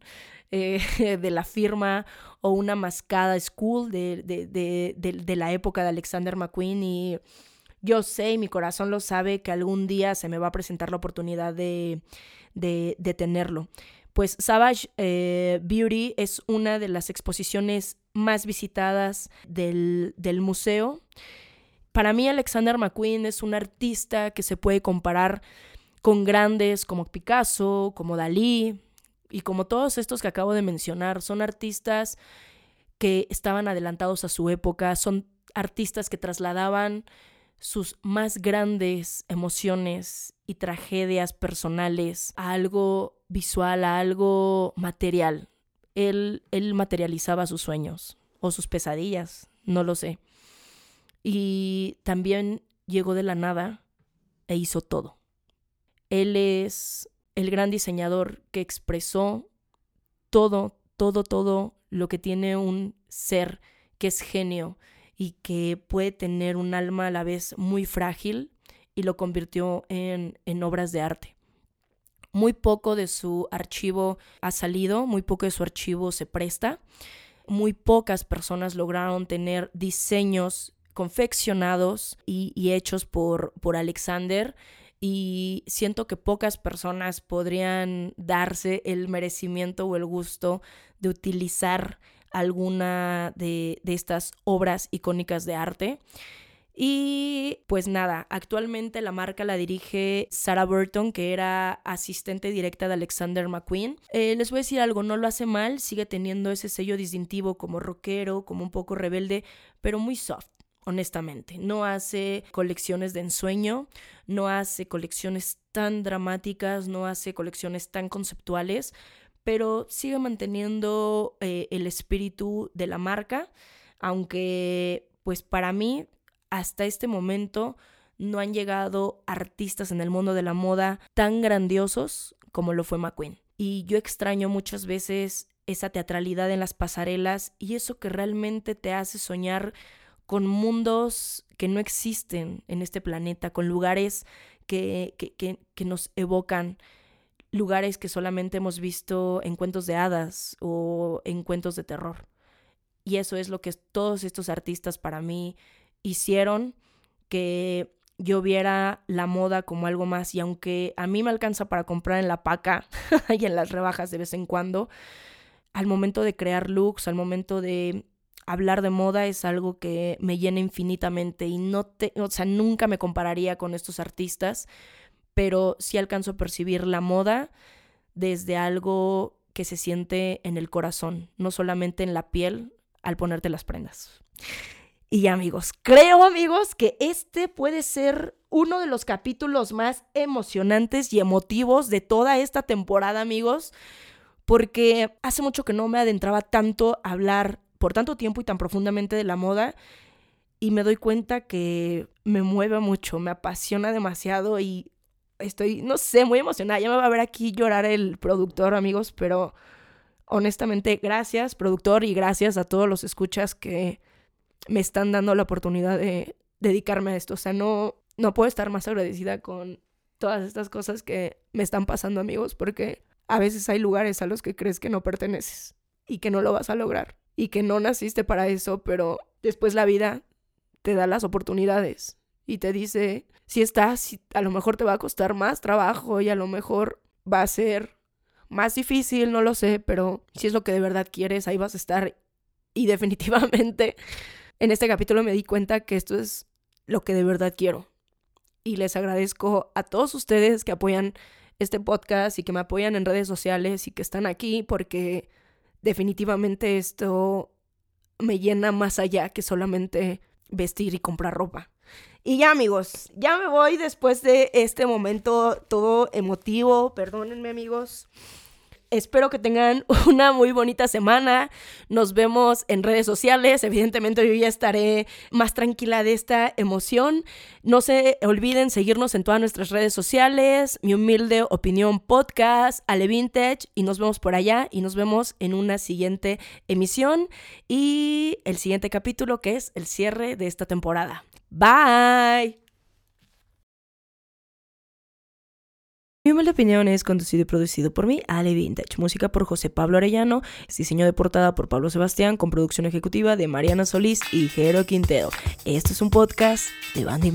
[SPEAKER 2] eh, de la firma o una mascada school de, de, la época de Alexander McQueen y yo sé y mi corazón lo sabe que algún día se me va a presentar la oportunidad de, tenerlo. Pues Savage eh, Beauty es una de las exposiciones más visitadas del, del museo. Para mí Alexander McQueen es un artista que se puede comparar con grandes como Picasso, como Dalí y como todos estos que acabo de mencionar. Son artistas que estaban adelantados a su época, son artistas que trasladaban sus más grandes emociones y tragedias personales a algo visual, a algo material. Él, él materializaba sus sueños o sus pesadillas, no lo sé. Y también llegó de la nada e hizo todo. Él es el gran diseñador que expresó todo, todo, todo lo que tiene un ser que es genio y que puede tener un alma a la vez muy frágil y lo convirtió en, en obras de arte. Muy poco de su archivo ha salido, muy poco de su archivo se presta. Muy pocas personas lograron tener diseños confeccionados y, hechos por, por Alexander y siento que pocas personas podrían darse el merecimiento o el gusto de utilizar alguna de, estas obras icónicas de arte. Y pues nada, actualmente la marca la dirige Sarah Burton, que era asistente directa de Alexander McQueen. Eh, les voy a decir algo, no lo hace mal, sigue teniendo ese sello distintivo como rockero, como un poco rebelde, pero muy soft honestamente. No hace colecciones de ensueño, no hace colecciones tan dramáticas, no hace colecciones tan conceptuales, pero sigue manteniendo eh, el espíritu de la marca, aunque pues para mí hasta este momento no han llegado artistas en el mundo de la moda tan grandiosos como lo fue McQueen. Y yo extraño muchas veces esa teatralidad en las pasarelas y eso que realmente te hace soñar con mundos que no existen en este planeta, con lugares que, que, nos evocan, lugares que solamente hemos visto en cuentos de hadas o en cuentos de terror. Y eso es lo que todos estos artistas para mí hicieron, que yo viera la moda como algo más y aunque a mí me alcanza para comprar en la paca y en las rebajas de vez en cuando, al momento de crear looks, al momento de hablar de moda es algo que me llena infinitamente y no te, o sea, nunca me compararía con estos artistas, pero sí alcanzo a percibir la moda desde algo que se siente en el corazón, no solamente en la piel al ponerte las prendas. Y amigos, creo amigos que este puede ser uno de los capítulos más emocionantes y emotivos de toda esta temporada, amigos, porque hace mucho que no me adentraba tanto a hablar por tanto tiempo y tan profundamente de la moda y me doy cuenta que me mueve mucho, me apasiona demasiado y estoy, no sé, muy emocionada. Ya me va a ver aquí llorar el productor, amigos, pero honestamente, gracias, productor, y gracias a todos los escuchas que me están dando la oportunidad de dedicarme a esto. O sea, no, no puedo estar más agradecida con todas estas cosas que me están pasando, amigos, porque a veces hay lugares a los que crees que no perteneces y que no lo vas a lograr y que no naciste para eso, pero después la vida te da las oportunidades y te dice, si estás, a lo mejor te va a costar más trabajo y a lo mejor va a ser más difícil, no lo sé, pero si es lo que de verdad quieres, ahí vas a estar. Y definitivamente en este capítulo me di cuenta que esto es lo que de verdad quiero. Y les agradezco a todos ustedes que apoyan este podcast y que me apoyan en redes sociales y que están aquí porque definitivamente esto me llena más allá que solamente vestir y comprar ropa. Y ya amigos, ya me voy después de este momento todo emotivo, perdónenme amigos. Espero que tengan una muy bonita semana. Nos vemos en redes sociales. Evidentemente yo ya estaré más tranquila de esta emoción. No se olviden seguirnos en todas nuestras redes sociales. Mi humilde opinión podcast, Ale Vintage. Y nos vemos por allá y nos vemos en una siguiente emisión y el siguiente capítulo que es el cierre de esta temporada. Bye. Mi humilde opinión es conducido y producido por mí, Ale Vintage. Música por José Pablo Arellano. Diseño de portada por Pablo Sebastián. Con producción ejecutiva de Mariana Solís y Jero Quintero. Esto es un podcast de Bandy